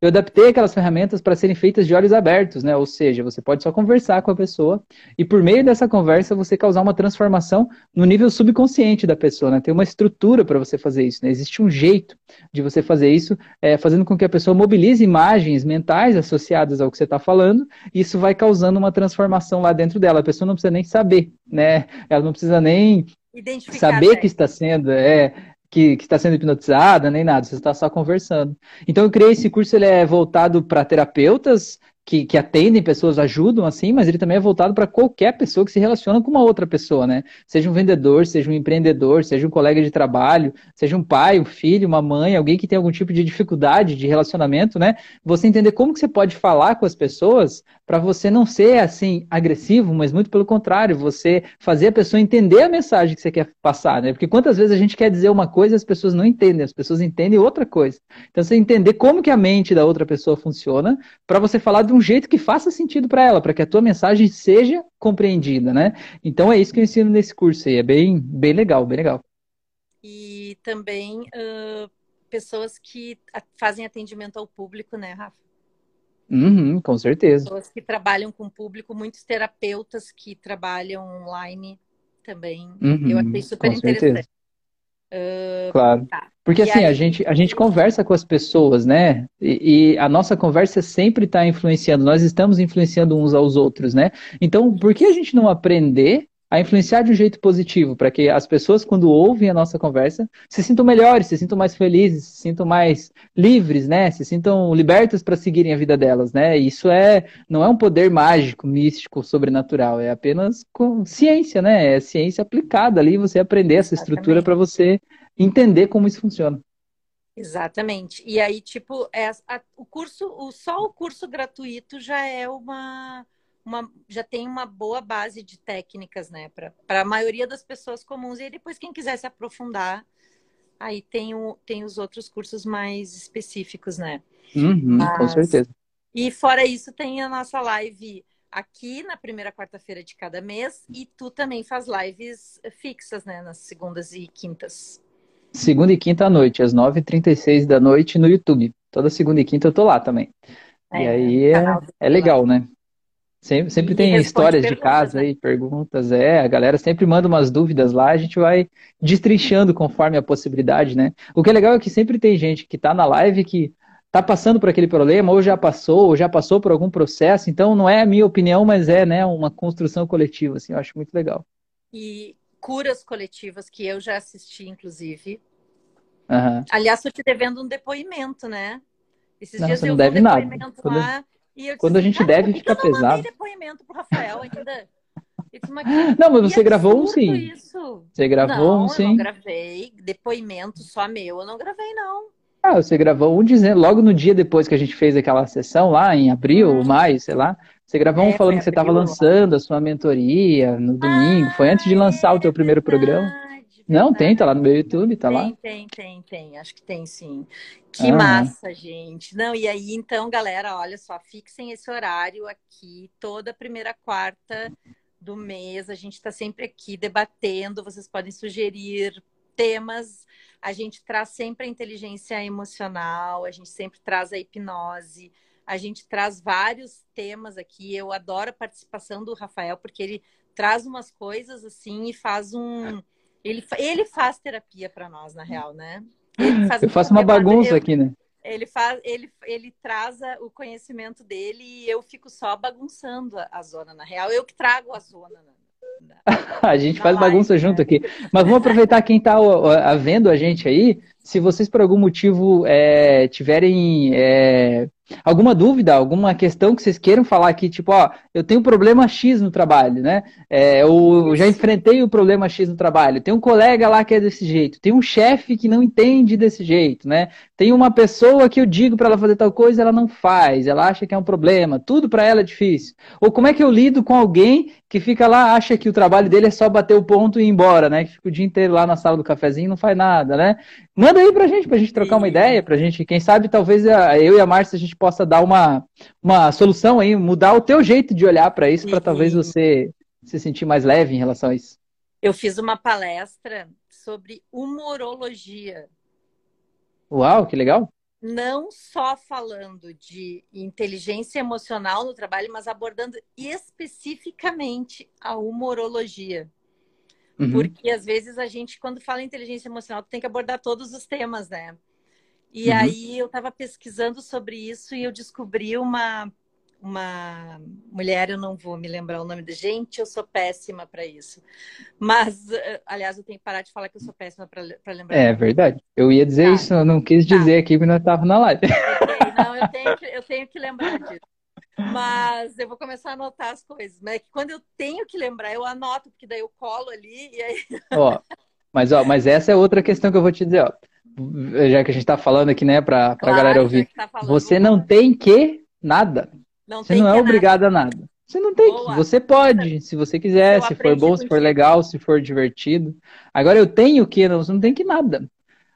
Eu adaptei aquelas ferramentas para serem feitas de olhos abertos, né? Ou seja, você pode só conversar com a pessoa e por meio dessa conversa você causar uma transformação no nível subconsciente da pessoa, né? Tem uma estrutura para você fazer isso, né? Existe um jeito de você fazer isso, é, fazendo com que a pessoa mobilize imagens mentais associadas ao que você está falando, isso vai causando uma transformação lá dentro dela. A pessoa não precisa nem saber, né? Ela não precisa nem saber né? que está sendo, é, que, que está sendo hipnotizada, nem nada, você está só conversando. Então eu criei esse curso, ele é voltado para terapeutas, que, que atendem pessoas, ajudam assim, mas ele também é voltado para qualquer pessoa que se relaciona com uma outra pessoa, né? Seja um vendedor, seja um empreendedor, seja um colega de trabalho, seja um pai, um filho, uma mãe, alguém que tem algum tipo de dificuldade de relacionamento, né? Você entender como que você pode falar com as pessoas para você não ser assim agressivo, mas muito pelo contrário, você fazer a pessoa entender a mensagem que você quer passar, né? Porque quantas vezes a gente quer dizer uma coisa e as pessoas não entendem, as pessoas entendem outra coisa. Então você entender como que a mente da outra pessoa funciona para você falar de um jeito que faça sentido para ela, para que a tua mensagem seja compreendida, né? Então é isso que eu ensino nesse curso aí, é bem, bem legal, bem legal.
E também uh, pessoas que fazem atendimento ao público, né, Rafa?
Uhum, com certeza.
Pessoas que trabalham com o público, muitos terapeutas que trabalham online também. Uhum, eu achei super interessante. Certeza.
Uh, claro. Tá. Porque e assim, aí... a, gente, a gente conversa com as pessoas, né? E, e a nossa conversa sempre está influenciando, nós estamos influenciando uns aos outros, né? Então, por que a gente não aprender a influenciar de um jeito positivo, para que as pessoas, quando ouvem a nossa conversa, se sintam melhores, se sintam mais felizes, se sintam mais livres, né? Se sintam libertas para seguirem a vida delas, né? Isso é não é um poder mágico, místico, sobrenatural, é apenas ciência, né? É ciência aplicada ali, você aprender essa estrutura para você entender como isso funciona.
Exatamente. E aí, tipo, é, a, o curso, o, só o curso gratuito já é uma, uma já tem uma boa base de técnicas, né, para a maioria das pessoas comuns. E aí, depois, quem quiser se aprofundar, aí tem, o, tem os outros cursos mais específicos, né?
Uhum, Mas... Com certeza.
E fora isso, tem a nossa live aqui na primeira quarta-feira de cada mês e tu também faz lives fixas, né, nas segundas e quintas.
Segunda e quinta à noite, às 9h36 da noite no YouTube. Toda segunda e quinta eu tô lá também. É, e aí é, é legal, né? Sempre, sempre tem histórias de casa né? aí, perguntas, é, a galera sempre manda umas dúvidas lá, a gente vai destrinchando conforme a possibilidade, né? O que é legal é que sempre tem gente que tá na live que tá passando por aquele problema, ou já passou, ou já passou por algum processo, então não é a minha opinião, mas é, né, uma construção coletiva, assim, eu acho muito legal.
E curas coletivas que eu já assisti, inclusive.
Uhum.
Aliás, estou te devendo um depoimento, né?
Esses dias você não deve um nada. Quando, lá, quando a gente deve, fica pesado. Eu
depoimento pro Rafael ainda. *laughs*
não, mas você gravou um sim. Isso. Você gravou
não,
um sim.
Eu não gravei. Depoimento só meu, eu não gravei, não.
Ah, você gravou um dizendo, logo no dia depois que a gente fez aquela sessão lá, em abril, hum. maio, sei lá. Você gravou um é, falando que você estava lançando a sua mentoria no domingo. Ah, foi antes de lançar é o teu primeiro verdade, programa. Não, tem, tá lá no meu YouTube, tá
tem,
lá.
Tem, tem, tem. Acho que tem sim. Que ah, massa, gente. Não, e aí, então, galera, olha só, fixem esse horário aqui, toda primeira quarta do mês. A gente está sempre aqui debatendo. Vocês podem sugerir temas. A gente traz sempre a inteligência emocional, a gente sempre traz a hipnose. A gente traz vários temas aqui. Eu adoro a participação do Rafael, porque ele traz umas coisas assim e faz um. Ele, ele faz terapia para nós, na real, né?
eu faço uma bagunça eu, aqui, né?
Ele, faz, ele, ele traz o conhecimento dele e eu fico só bagunçando a, a zona, na real. Eu que trago a zona. Né? *laughs*
a gente faz bagunça né? junto aqui. Mas vamos aproveitar quem está vendo a gente aí. Se vocês por algum motivo é, tiverem é, Alguma dúvida, alguma questão que vocês queiram falar aqui, tipo, ó, eu tenho um problema X no trabalho, né? É, eu já enfrentei o problema X no trabalho. Tem um colega lá que é desse jeito, tem um chefe que não entende desse jeito, né? Tem uma pessoa que eu digo para ela fazer tal coisa, ela não faz, ela acha que é um problema, tudo para ela é difícil. Ou como é que eu lido com alguém que fica lá, acha que o trabalho dele é só bater o ponto e ir embora, né? Que fica o dia inteiro lá na sala do cafezinho e não faz nada, né? Manda aí pra gente, pra gente trocar uma ideia, pra gente, quem sabe, talvez eu e a Márcia a gente possa dar uma, uma solução aí, mudar o teu jeito de olhar para isso, para talvez você se sentir mais leve em relação a isso.
Eu fiz uma palestra sobre humorologia.
Uau, que legal!
não só falando de inteligência emocional no trabalho, mas abordando especificamente a humorologia. Uhum. Porque às vezes a gente, quando fala em inteligência emocional, tem que abordar todos os temas, né? E uhum. aí eu estava pesquisando sobre isso e eu descobri uma uma mulher, eu não vou me lembrar o nome da gente, eu sou péssima para isso. Mas, eh, aliás, eu tenho que parar de falar que eu sou péssima para lembrar.
É verdade. Eu ia dizer tá. isso, eu não quis tá. dizer aqui porque nós estávamos na live.
Não, eu tenho, que, eu tenho que lembrar disso. Mas eu vou começar a anotar as coisas. Mas é que quando eu tenho que lembrar, eu anoto, porque daí eu colo ali e aí. *laughs*
Ó, mas, ó, mas essa é outra questão que eu vou te dizer, ó. Já que a gente está falando aqui, né, para a claro, galera ouvir. Tá você não tem que nada. Não você não é obrigado nada. a nada. Você não tem Boa. que. Você pode, se você quiser, se for bom, se for legal, se for divertido. Agora eu tenho que, não, você não tem que nada.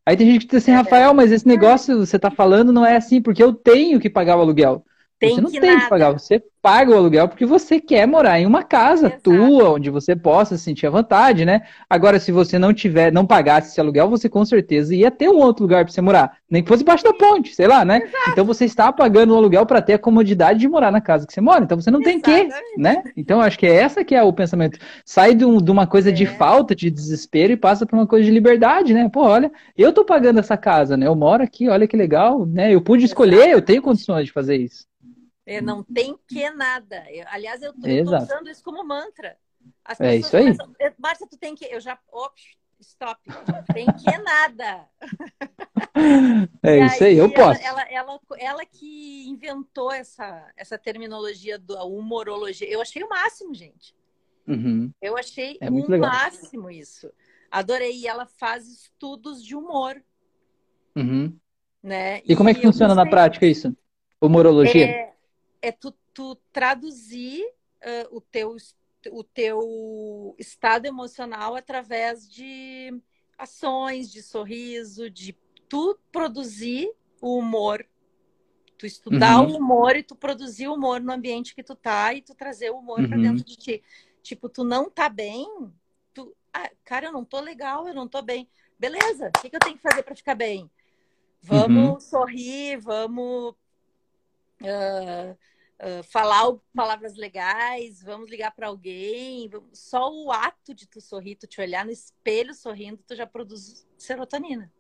Aí tem gente que diz assim, é Rafael, mas esse negócio você tá falando não é assim, porque eu tenho que pagar o aluguel. Tem você não tem nada. que pagar, você paga o aluguel porque você quer morar em uma casa Exato. tua, onde você possa sentir a vontade, né? Agora, se você não tiver, não pagasse esse aluguel, você com certeza ia ter um outro lugar para você morar, nem que fosse embaixo da ponte, sei lá, né? Exato. Então você está pagando o aluguel para ter a comodidade de morar na casa que você mora. Então você não Exatamente. tem que, né? Então acho que é essa que é o pensamento. Sai de, um, de uma coisa é. de falta, de desespero e passa para uma coisa de liberdade, né? Pô, olha, eu tô pagando essa casa, né? Eu moro aqui, olha que legal, né? Eu pude escolher, eu tenho condições de fazer isso.
É, não tem que nada. Eu, aliás, eu estou usando isso como mantra. As
É isso aí.
Eh, Márcia, tu tem que. Eu já. Ops, stop. Tem que nada. *laughs*
É
E
isso aí, eu
ela-
posso.
Ela, ela, ela, que inventou essa, essa terminologia da humorologia. Eu achei o máximo, gente.
Uhum.
Eu achei
É
o máximo isso. Adorei. E ela faz estudos de humor,
Uhum.
né?
E como é que funciona na prática isso? Humorologia?
É, é tu, tu traduzir ah, o, teu, o teu estado emocional através de ações, de sorriso, de tu produzir o humor. Tu estudar
Uhum.
o humor e tu produzir o humor no ambiente que tu tá e tu trazer o humor pra
Uhum.
dentro de ti. Tipo, tu não tá bem, tu, ah, cara, eu não tô legal, eu não tô bem. Beleza, o que, que eu tenho que fazer pra ficar bem? Vamos
Uhum.
sorrir, vamos ah, ah, falar palavras legais, vamos ligar para alguém. Só o ato de tu sorrir, tu te olhar no espelho sorrindo, tu já produz serotonina.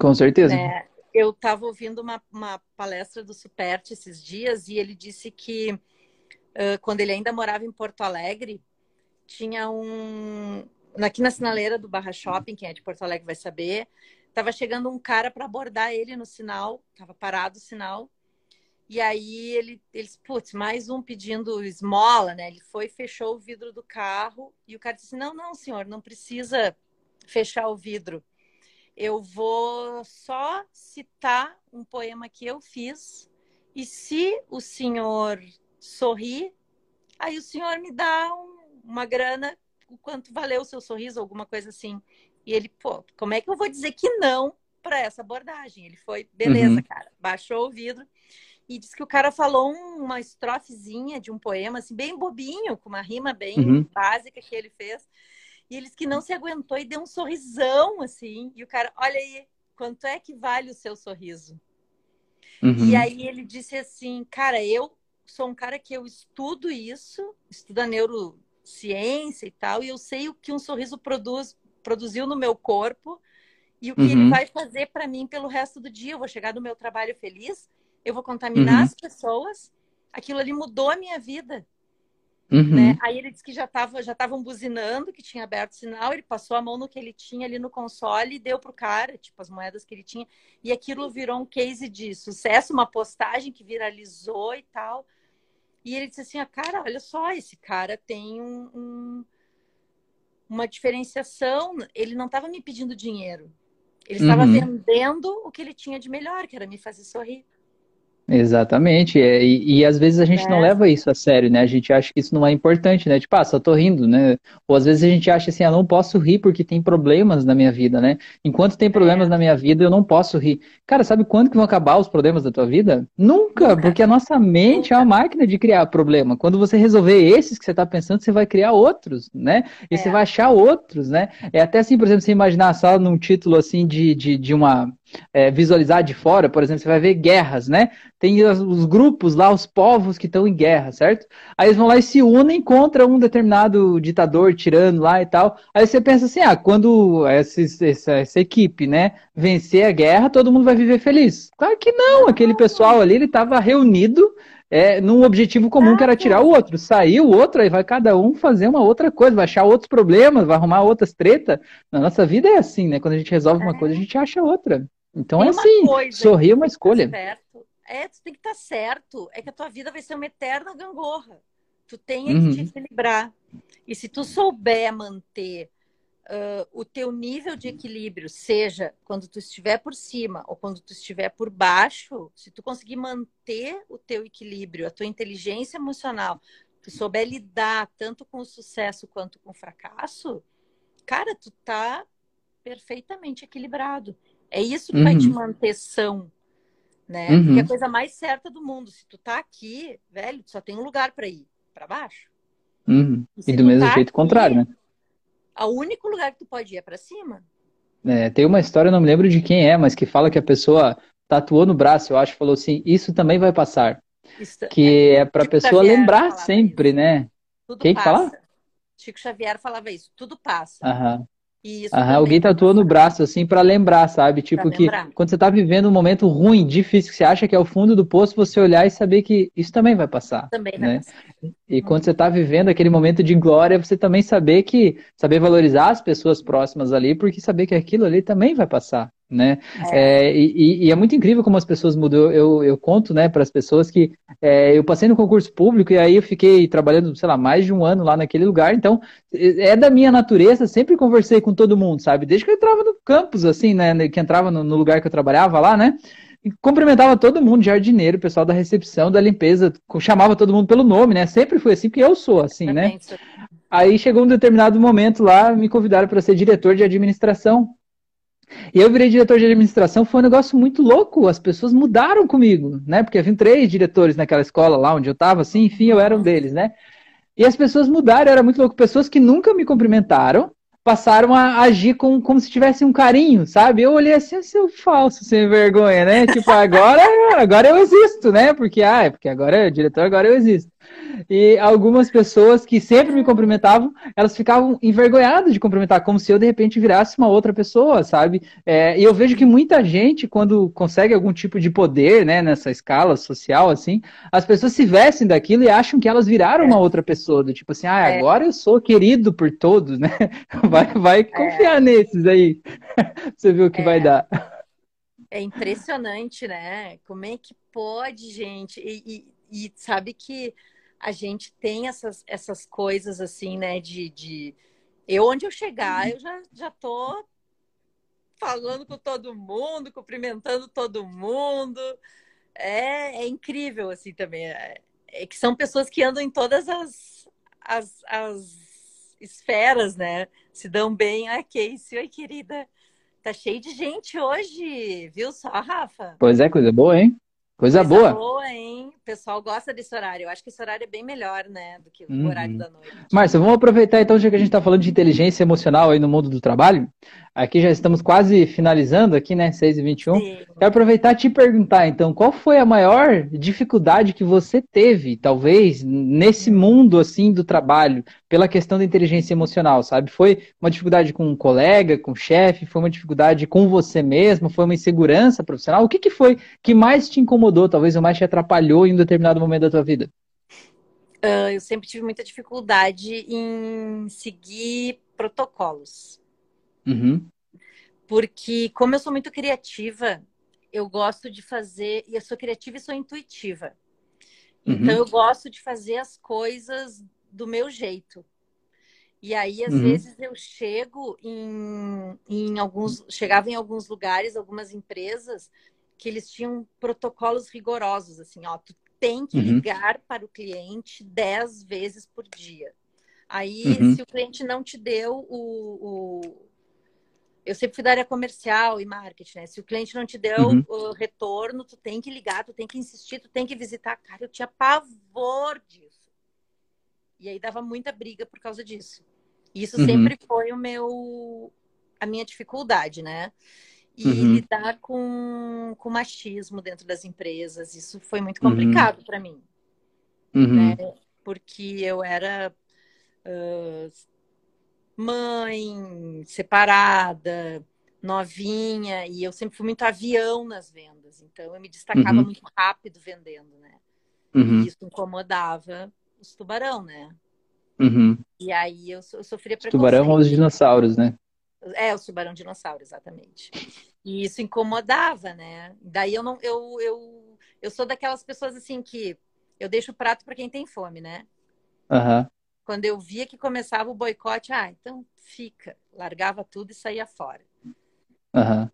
Com certeza.
né? Eu estava ouvindo uma, uma palestra do Superti esses dias e ele disse que ah, quando ele ainda morava em Porto Alegre, tinha um. Aqui na sinaleira do Barra Shopping, quem é de Porto Alegre vai saber, estava chegando um cara para abordar ele no sinal, estava parado o sinal. E aí ele, eles, putz, mais um pedindo esmola, né? Ele foi, fechou o vidro do carro e o cara disse: Não, não, senhor, não precisa fechar o vidro. Eu vou só citar um poema que eu fiz e se o senhor sorrir, aí o senhor me dá um- uma grana, o quanto valeu o seu sorriso, alguma coisa assim. E ele, pô, como é que eu vou dizer que não para essa abordagem? Ele foi, beleza,
Uhum.
cara, baixou o vidro e disse que o cara falou um- uma estrofezinha de um poema, assim, bem bobinho, com uma rima bem
Uhum.
básica que ele fez. E eles que não se aguentou e deu um sorrisão, assim. E o cara, olha aí, quanto é que vale o seu sorriso?
Uhum.
E aí ele disse assim, cara, eu sou um cara que eu estudo isso, estudo a neurociência e tal, e eu sei o que um sorriso produz, produziu no meu corpo e o que ele
Uhum.
vai fazer para mim pelo resto do dia. Eu vou chegar no meu trabalho feliz, eu vou contaminar
Uhum.
as pessoas. Aquilo ali mudou a minha vida.
Uhum.
né? Aí ele disse que já estava já estavam buzinando, que tinha aberto o sinal, ele passou a mão no que ele tinha ali no console e deu pro cara, tipo, as moedas que ele tinha. E aquilo virou um case de sucesso, uma postagem que viralizou e tal. E ele disse assim, ah, cara, olha só, esse cara tem um, um- uma diferenciação. Ele não estava me pedindo dinheiro. Ele estava
Uhum.
vendendo o que ele tinha de melhor, que era me fazer sorrir.
Exatamente, é, e, e às vezes a gente não
É.
leva isso a sério, né? A gente acha que isso não é importante, né? Tipo, ah, só tô rindo, né? Ou às vezes a gente acha assim, ah, não posso rir porque tem problemas na minha vida, né? Enquanto tem problemas
É.
na minha vida, eu não posso rir. Cara, sabe quando que vão acabar os problemas da tua vida? Nunca, porque a nossa mente é uma máquina de criar problema. Quando você resolver esses que você tá pensando, você vai criar outros, né? E
É.
você vai achar outros, né? É até assim, por exemplo, você imaginar a sala num título assim de, de, de uma é, visualizar de fora, por exemplo, você vai ver guerras, né? Tem os, os grupos lá, os povos que estão em guerra, certo? Aí eles vão lá e se unem contra um determinado ditador, tirano lá e tal. Aí você pensa assim, ah, quando esses- essa, essa equipe, né, vencer a guerra, todo mundo vai viver feliz. Claro que não, aquele pessoal ali, ele estava reunido é, num objetivo comum que era tirar o outro. Saiu o outro, aí vai cada um fazer uma outra coisa, vai achar outros problemas, vai arrumar outras tretas. Na nossa vida é assim, né? Quando a gente resolve uma coisa, a gente acha outra. Então
Tem
é assim,
coisa
sorrir é uma escolha.
tá certo. É, tu tem que estar certo. É que a tua vida vai ser uma eterna gangorra. Tu tem é que
Uhum.
te equilibrar. E se tu souber manter ah, o teu nível de equilíbrio, seja quando tu estiver por cima ou quando tu estiver por baixo, se tu conseguir manter o teu equilíbrio, a tua inteligência emocional, tu souber lidar tanto com o sucesso quanto com o fracasso, cara, tu tá perfeitamente equilibrado. É isso que vai te
Uhum.
manter são, né?
Uhum.
Porque é a coisa mais certa do mundo. Se tu tá aqui, velho, tu só tem um lugar para ir, para baixo.
Uhum.
E
E do mesmo
tá
jeito
aqui,
contrário, né?
O único lugar que tu pode ir é para cima.
É, tem uma história, não me lembro de quem é, mas que fala que a pessoa tatuou no braço, eu acho, falou assim, isso também vai passar.
Isso, é,
Que é pra
Chico
pessoa
Xavier
lembrar sempre,
isso.
né?
tudo
Quem que
passa.
fala?
Chico Xavier falava isso, tudo passa.
Aham. Isso Aham, alguém tatuou no braço, assim, para lembrar, sabe? Tipo que quando você tá vivendo um momento ruim, difícil, que você acha que é o fundo do poço, você olhar e saber que isso também vai passar. Também vai né? passar. E quando você tá vivendo aquele momento de glória, você também saber que, saber valorizar as pessoas próximas ali, porque saber que aquilo ali também vai passar né? É. É, e, e, é muito incrível como as pessoas mudam. Eu, eu conto, né, para as pessoas que é, eu passei no concurso público e aí eu fiquei trabalhando, sei lá, mais de um ano lá naquele lugar. Então, é, é da minha natureza, sempre conversei com todo mundo, sabe? Desde que eu entrava no campus, assim, né, que entrava no, no lugar que eu trabalhava lá, né? E cumprimentava todo mundo, jardineiro, pessoal da recepção, da limpeza, chamava todo mundo pelo nome, né? Sempre fui assim, porque eu sou assim, né? Aí chegou um determinado momento lá, me convidaram para ser diretor de administração e eu virei diretor de administração, foi um negócio muito louco. As pessoas mudaram comigo, né? Porque havia três diretores naquela escola lá onde eu estava, assim, enfim, eu era um deles, né? E as pessoas mudaram, era muito louco. Pessoas que nunca me cumprimentaram passaram a agir com, como se tivesse um carinho, sabe? Eu olhei assim, seu falso, sem vergonha, né? Tipo, agora, agora eu existo, né? Porque, ah, é porque agora é diretor, agora eu existo. E algumas pessoas que sempre me cumprimentavam, elas ficavam envergonhadas de cumprimentar, como se eu de repente virasse uma outra pessoa, sabe? É, e eu vejo que muita gente, quando consegue algum tipo de poder, né, nessa escala social, assim, as pessoas se vestem daquilo e acham que elas viraram uma outra pessoa, do tipo assim, ah, é. agora eu sou querido por todos, né? *laughs* Vai, vai confiar é. nesses aí. *laughs* Você viu o que vai é. dar.
É impressionante, né? Como é que pode, gente? E, e, e sabe que a gente tem essas, essas coisas assim, né? De, de eu onde eu chegar, eu já, já tô falando com todo mundo, cumprimentando todo mundo. É, é incrível assim também. É, é, que são pessoas que andam em todas as, as, as esferas, né? Se dão bem. Ah, Casey, oi, querida. Tá cheio de gente hoje, viu só, Rafa?
Pois é, coisa boa, hein? Coisa, Coisa boa.
boa, hein? O pessoal gosta desse horário. Eu acho que esse horário é bem melhor, né? Do que o uhum. horário da noite.
Márcia, vamos aproveitar então, já que a gente está falando de inteligência emocional aí no mundo do trabalho. Aqui já estamos quase finalizando aqui, né? 6 e 21. Sim. Quero aproveitar e te perguntar, então, qual foi a maior dificuldade que você teve, talvez, nesse mundo, assim, do trabalho, pela questão da inteligência emocional, sabe? Foi uma dificuldade com um colega, com um chefe? Foi uma dificuldade com você mesmo? Foi uma insegurança profissional? O que, que foi que mais te incomodou, talvez, ou mais te atrapalhou em um determinado momento da tua vida?
Uh, eu sempre tive muita dificuldade em seguir protocolos.
Uhum.
Porque, como eu sou muito criativa, eu gosto de fazer. E eu sou criativa e sou intuitiva. Uhum. Então, eu gosto de fazer as coisas do meu jeito. E aí, às uhum. vezes, eu chego em, em alguns. Chegava em alguns lugares, algumas empresas, que eles tinham protocolos rigorosos, assim, ó, tu tem que uhum. ligar para o cliente dez vezes por dia. Aí, uhum. se o cliente não te deu o, o eu sempre fui da área comercial e marketing, né? Se o cliente não te deu uhum. o retorno, tu tem que ligar, tu tem que insistir, tu tem que visitar. Cara, eu tinha pavor disso. E aí dava muita briga por causa disso. Isso uhum. sempre foi o meu a minha dificuldade, né? E uhum. lidar com, com machismo dentro das empresas, isso foi muito uhum. complicado para mim.
Uhum. Né?
Porque eu era uh, mãe, separada, novinha, e eu sempre fui muito avião nas vendas, então eu me destacava uhum. muito rápido vendendo, né? Uhum. E isso incomodava os tubarão, né?
Uhum.
E aí eu, eu sofria preconceito.
Tubarão ou os dinossauros, né?
É, o tubarão dinossauro, exatamente. E isso incomodava, né? Daí eu não, eu, eu, eu sou daquelas pessoas assim que eu deixo o prato para quem tem fome, né?
Uhum.
Quando eu via que começava o boicote, ah, então fica. Largava tudo e saía fora.
Uhum.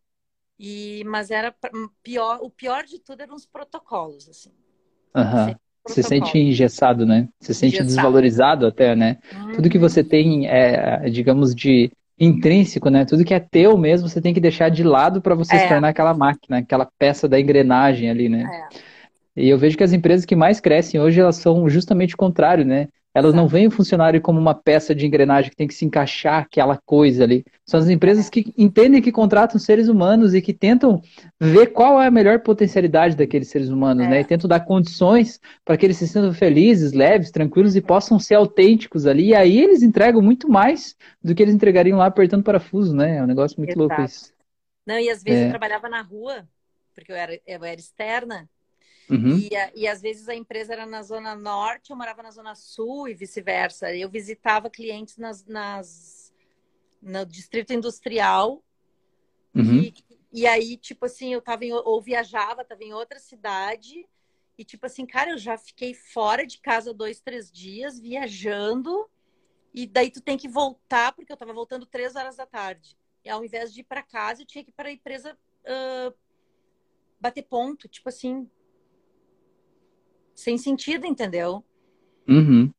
E, mas era pior, o pior de tudo eram os protocolos, assim.
Uhum. Você sente engessado, né? Você sente engessado. desvalorizado até, né? Uhum. Tudo que você tem, é, digamos, de intrínseco, né? Tudo que é teu mesmo, você tem que deixar de lado para você é. se tornar aquela máquina, aquela peça da engrenagem ali, né? É. E eu vejo que as empresas que mais crescem hoje, elas são justamente o contrário, né? Elas não veem o funcionário como uma peça de engrenagem que tem que se encaixar aquela coisa ali. São as empresas que entendem que contratam seres humanos e que tentam ver qual é a melhor potencialidade daqueles seres humanos, é. né? E tentam dar condições para que eles se sintam felizes, leves, tranquilos e possam ser autênticos ali. E aí eles entregam muito mais do que eles entregariam lá apertando parafuso, né? É um negócio muito Exato. louco isso.
Não, e às vezes é. eu trabalhava na rua, porque eu era, eu era externa, Uhum. E, e às vezes a empresa era na zona norte, eu morava na zona sul e vice-versa. Eu visitava clientes nas, nas, no distrito industrial. Uhum. E, e aí, tipo assim, eu tava em, ou viajava, tava em outra cidade. E tipo assim, cara, eu já fiquei fora de casa dois, três dias, viajando. E daí tu tem que voltar, porque eu tava voltando três horas da tarde. E ao invés de ir para casa, eu tinha que ir para a empresa uh, bater ponto. Tipo assim, sem sentido, entendeu?
Uhum.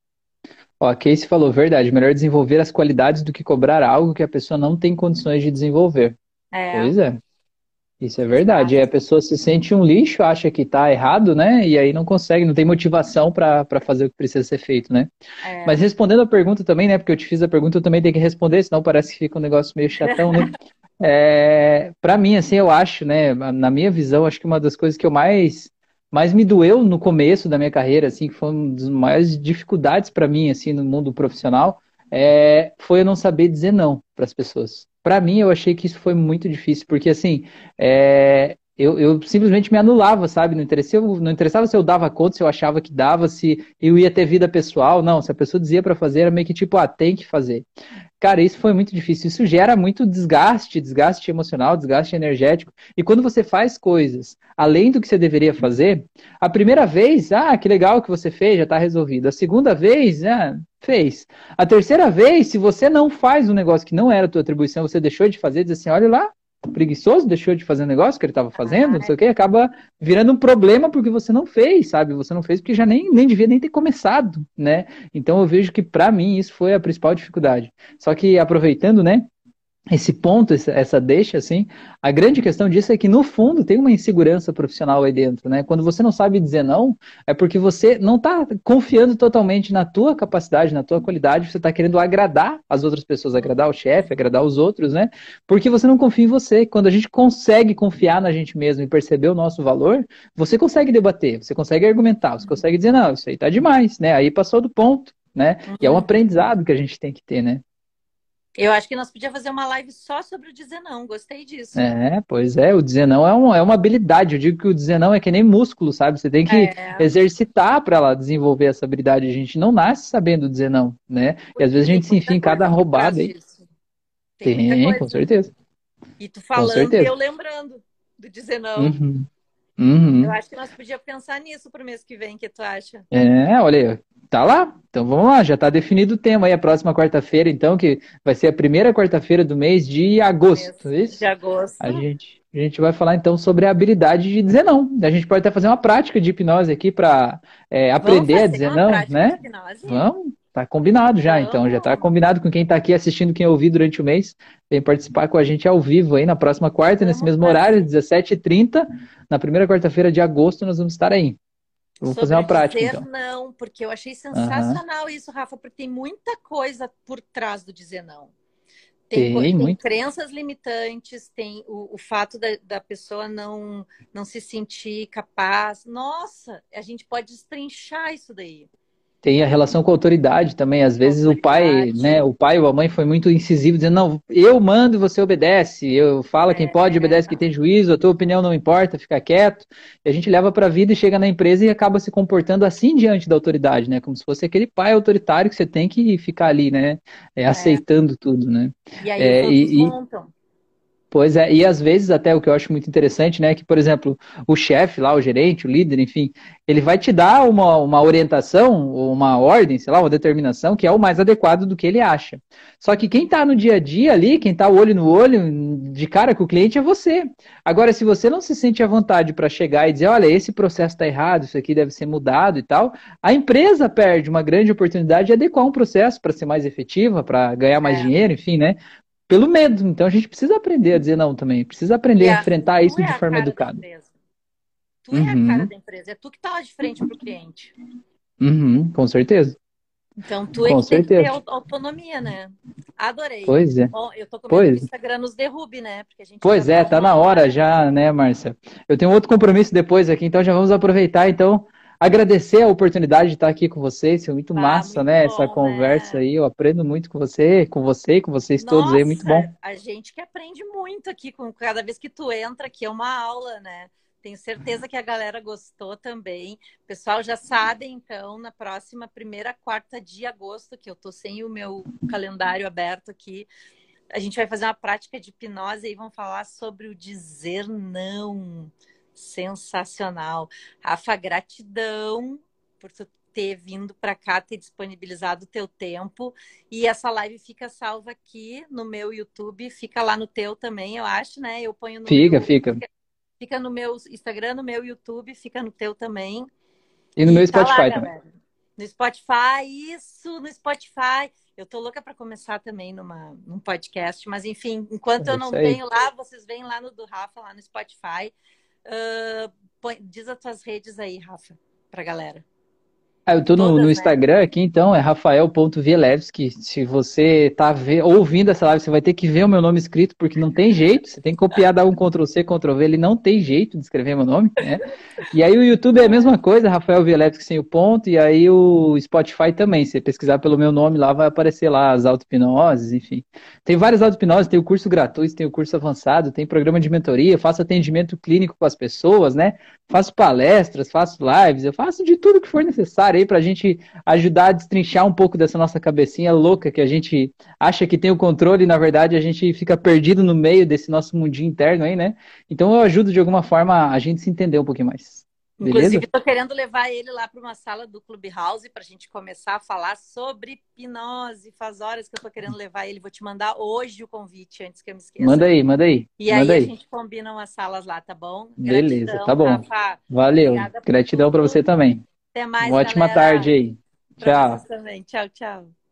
Ó, a Casey falou, verdade, melhor desenvolver as qualidades do que cobrar algo que a pessoa não tem condições de desenvolver. É. Pois é. Isso é verdade. E a pessoa se sente um lixo, acha que tá errado, né? E aí não consegue, não tem motivação para fazer o que precisa ser feito, né? É. Mas respondendo a pergunta também, né? Porque eu te fiz a pergunta, eu também tenho que responder, senão parece que fica um negócio meio chatão, né? *laughs* é, para mim, assim, eu acho, né? Na minha visão, acho que uma das coisas que eu mais mas me doeu no começo da minha carreira, assim, que foi uma das maiores dificuldades para mim, assim, no mundo profissional, é, foi eu não saber dizer não para as pessoas. Para mim, eu achei que isso foi muito difícil, porque, assim, é, eu, eu, simplesmente me anulava, sabe? Não interessava, não interessava se eu dava conta, se eu achava que dava, se eu ia ter vida pessoal. Não, se a pessoa dizia para fazer, era meio que tipo, ah, tem que fazer. Cara, isso foi muito difícil. Isso gera muito desgaste, desgaste emocional, desgaste energético. E quando você faz coisas além do que você deveria fazer, a primeira vez, ah, que legal que você fez, já está resolvido. A segunda vez, ah, fez. A terceira vez, se você não faz um negócio que não era a tua atribuição, você deixou de fazer, diz assim, olha lá, preguiçoso, deixou de fazer o negócio que ele estava fazendo, não sei o que, acaba virando um problema porque você não fez, sabe? Você não fez porque já nem, nem devia nem ter começado, né? Então eu vejo que para mim isso foi a principal dificuldade. Só que aproveitando, né? Esse ponto, essa deixa, assim, a grande questão disso é que, no fundo, tem uma insegurança profissional aí dentro, né? Quando você não sabe dizer não, é porque você não está confiando totalmente na tua capacidade, na tua qualidade, você está querendo agradar as outras pessoas, agradar o chefe, agradar os outros, né? Porque você não confia em você. Quando a gente consegue confiar na gente mesmo e perceber o nosso valor, você consegue debater, você consegue argumentar, você consegue dizer, não, isso aí tá demais, né? Aí passou do ponto, né? E é um uhum. aprendizado que a gente tem que ter, né?
Eu acho que nós podíamos fazer uma live só sobre o dizer não. Gostei disso.
É, pois é. O dizer não é, um, é uma habilidade. Eu digo que o dizer não é que nem músculo, sabe? Você tem que é. exercitar para ela desenvolver essa habilidade. A gente não nasce sabendo dizer não, né? E às vezes a gente se enfia em cada roubada aí. Tem, tem com certeza.
E tu falando e eu lembrando do dizer não. Uhum. Uhum. Eu acho que nós podíamos pensar nisso para o mês que vem, o que tu acha?
É, olha aí, tá lá. Então vamos lá, já está definido o tema aí, a próxima quarta-feira, então, que vai ser a primeira quarta-feira do mês de agosto, é isso?
De agosto.
A gente, a gente vai falar então sobre a habilidade de dizer não. A gente pode até fazer uma prática de hipnose aqui para é, aprender a dizer não, né? Vamos. Tá combinado já, então. Já tá combinado com quem tá aqui assistindo, quem ouviu durante o mês. Vem participar com a gente ao vivo aí na próxima quarta, nesse mesmo horário, 17h30. Na primeira quarta-feira de agosto, nós vamos estar aí. Eu vou Sobre fazer uma prática.
Dizer
então.
não, porque eu achei sensacional uhum. isso, Rafa, porque tem muita coisa por trás do dizer não. Tem, tem, tem crenças limitantes, tem o, o fato da, da, pessoa não, não se sentir capaz. Nossa, a gente pode destrinchar isso daí.
Tem a relação com a autoridade também. Às vezes o pai, né, o pai ou a mãe foi muito incisivo, dizendo, não, eu mando e você obedece. Eu falo quem é, pode, obedece quem tem juízo, a tua opinião não importa, fica quieto. E a gente leva para a vida e chega na empresa e acaba se comportando assim diante da autoridade, né? Como se fosse aquele pai autoritário que você tem que ficar ali, né? É, aceitando tudo, né?
E aí é, e, contam.
Pois é, e às vezes até o que eu acho muito interessante, né, que, por exemplo, o chefe lá, o gerente, o líder, enfim, ele vai te dar uma, uma orientação, uma ordem, sei lá, uma determinação que é o mais adequado do que ele acha. Só que quem está no dia a dia ali, quem está olho no olho, de cara com o cliente é você. Agora, se você não se sente à vontade para chegar e dizer, olha, esse processo está errado, isso aqui deve ser mudado e tal, a empresa perde uma grande oportunidade de adequar um processo para ser mais efetiva, para ganhar mais é. dinheiro, enfim, né? Pelo medo. Então a gente precisa aprender a dizer não também. Precisa aprender a, a enfrentar isso é de forma educada.
Tu uhum. é a cara uhum. da empresa, é tu que tá lá de frente pro cliente.
Uhum, com certeza.
Então, tu é
Com
que tem que ter
certeza.
au- autonomia, né? Adorei.
Pois é.
Bom, eu tô com medo
Pois.
que o Instagram nos derrube, né? Porque a gente
Pois é,
tá
na hora já, né, Márcia? Eu tenho outro compromisso depois aqui, então já vamos aproveitar, então, agradecer a oportunidade de estar aqui com vocês. Foi muito
Ah,
massa,
muito
né,
bom,
essa conversa
né?
aí. Eu aprendo muito com você, com você e com vocês todos aí, muito bom.
Nossa, a gente que aprende muito aqui com cada vez que tu entra aqui é uma aula, né? Tenho certeza que a galera gostou também. O pessoal já sabe, então, na próxima primeira quarta de agosto, que eu tô sem o meu calendário aberto aqui, a gente vai fazer uma prática de hipnose e vamos falar sobre o dizer não. Sensacional. Rafa, gratidão por tu ter vindo para cá, ter disponibilizado o teu tempo. E essa live fica salva aqui no meu YouTube, fica lá no teu também, eu acho, né? Eu ponho no
Fica,
meu,
fica.
fica no meu Instagram, no meu YouTube, fica no teu também.
E no meu
tá lá,
Spotify também.
galera. No Spotify, isso, no Spotify. Eu tô louca para começar também numa, num podcast, mas enfim, enquanto
É
eu não
aí.
tenho lá, vocês vêm lá no do Rafa, lá no Spotify. Ah, põe- diz as tuas redes aí, Rafa, pra galera.
Ah, eu tô no, no
né?
Instagram aqui, então, é rafael.vielewski. Se você tá ve- ouvindo essa live, você vai ter que ver o meu nome escrito, porque não tem jeito. Você tem que copiar, dar um Ctrl C, Ctrl V, ele não tem jeito de escrever meu nome, né? E aí o YouTube é a mesma coisa, Rafael Vielewski sem o ponto, e aí o Spotify também. Se você pesquisar pelo meu nome lá, vai aparecer lá as auto-hipnoses, enfim. Tem várias auto-hipnoses, tem o curso gratuito, tem o curso avançado, tem programa de mentoria, faço atendimento clínico com as pessoas, né? Faço palestras, faço lives, eu faço de tudo que for necessário aí pra gente ajudar a destrinchar um pouco dessa nossa cabecinha louca que a gente acha que tem o controle e na verdade a gente fica perdido no meio desse nosso mundinho interno aí, né? Então eu ajudo de alguma forma a gente se entender um pouquinho mais. Beleza?
Inclusive, tô querendo levar ele lá para uma sala do Clubhouse para a gente começar a falar sobre hipnose. Faz horas que eu tô querendo levar ele. Vou te mandar hoje o convite antes que eu me esqueça.
Manda aí, manda aí.
E aí
Manda
a
aí.
gente combina umas salas lá, tá bom?
Beleza,
Gratidão,
tá bom.
Rafa.
Valeu.
Obrigada
Gratidão
tudo.
você também.
Até mais,
Uma ótima
galera.
tarde aí.
Pra
Tchau.
Tchau, tchau.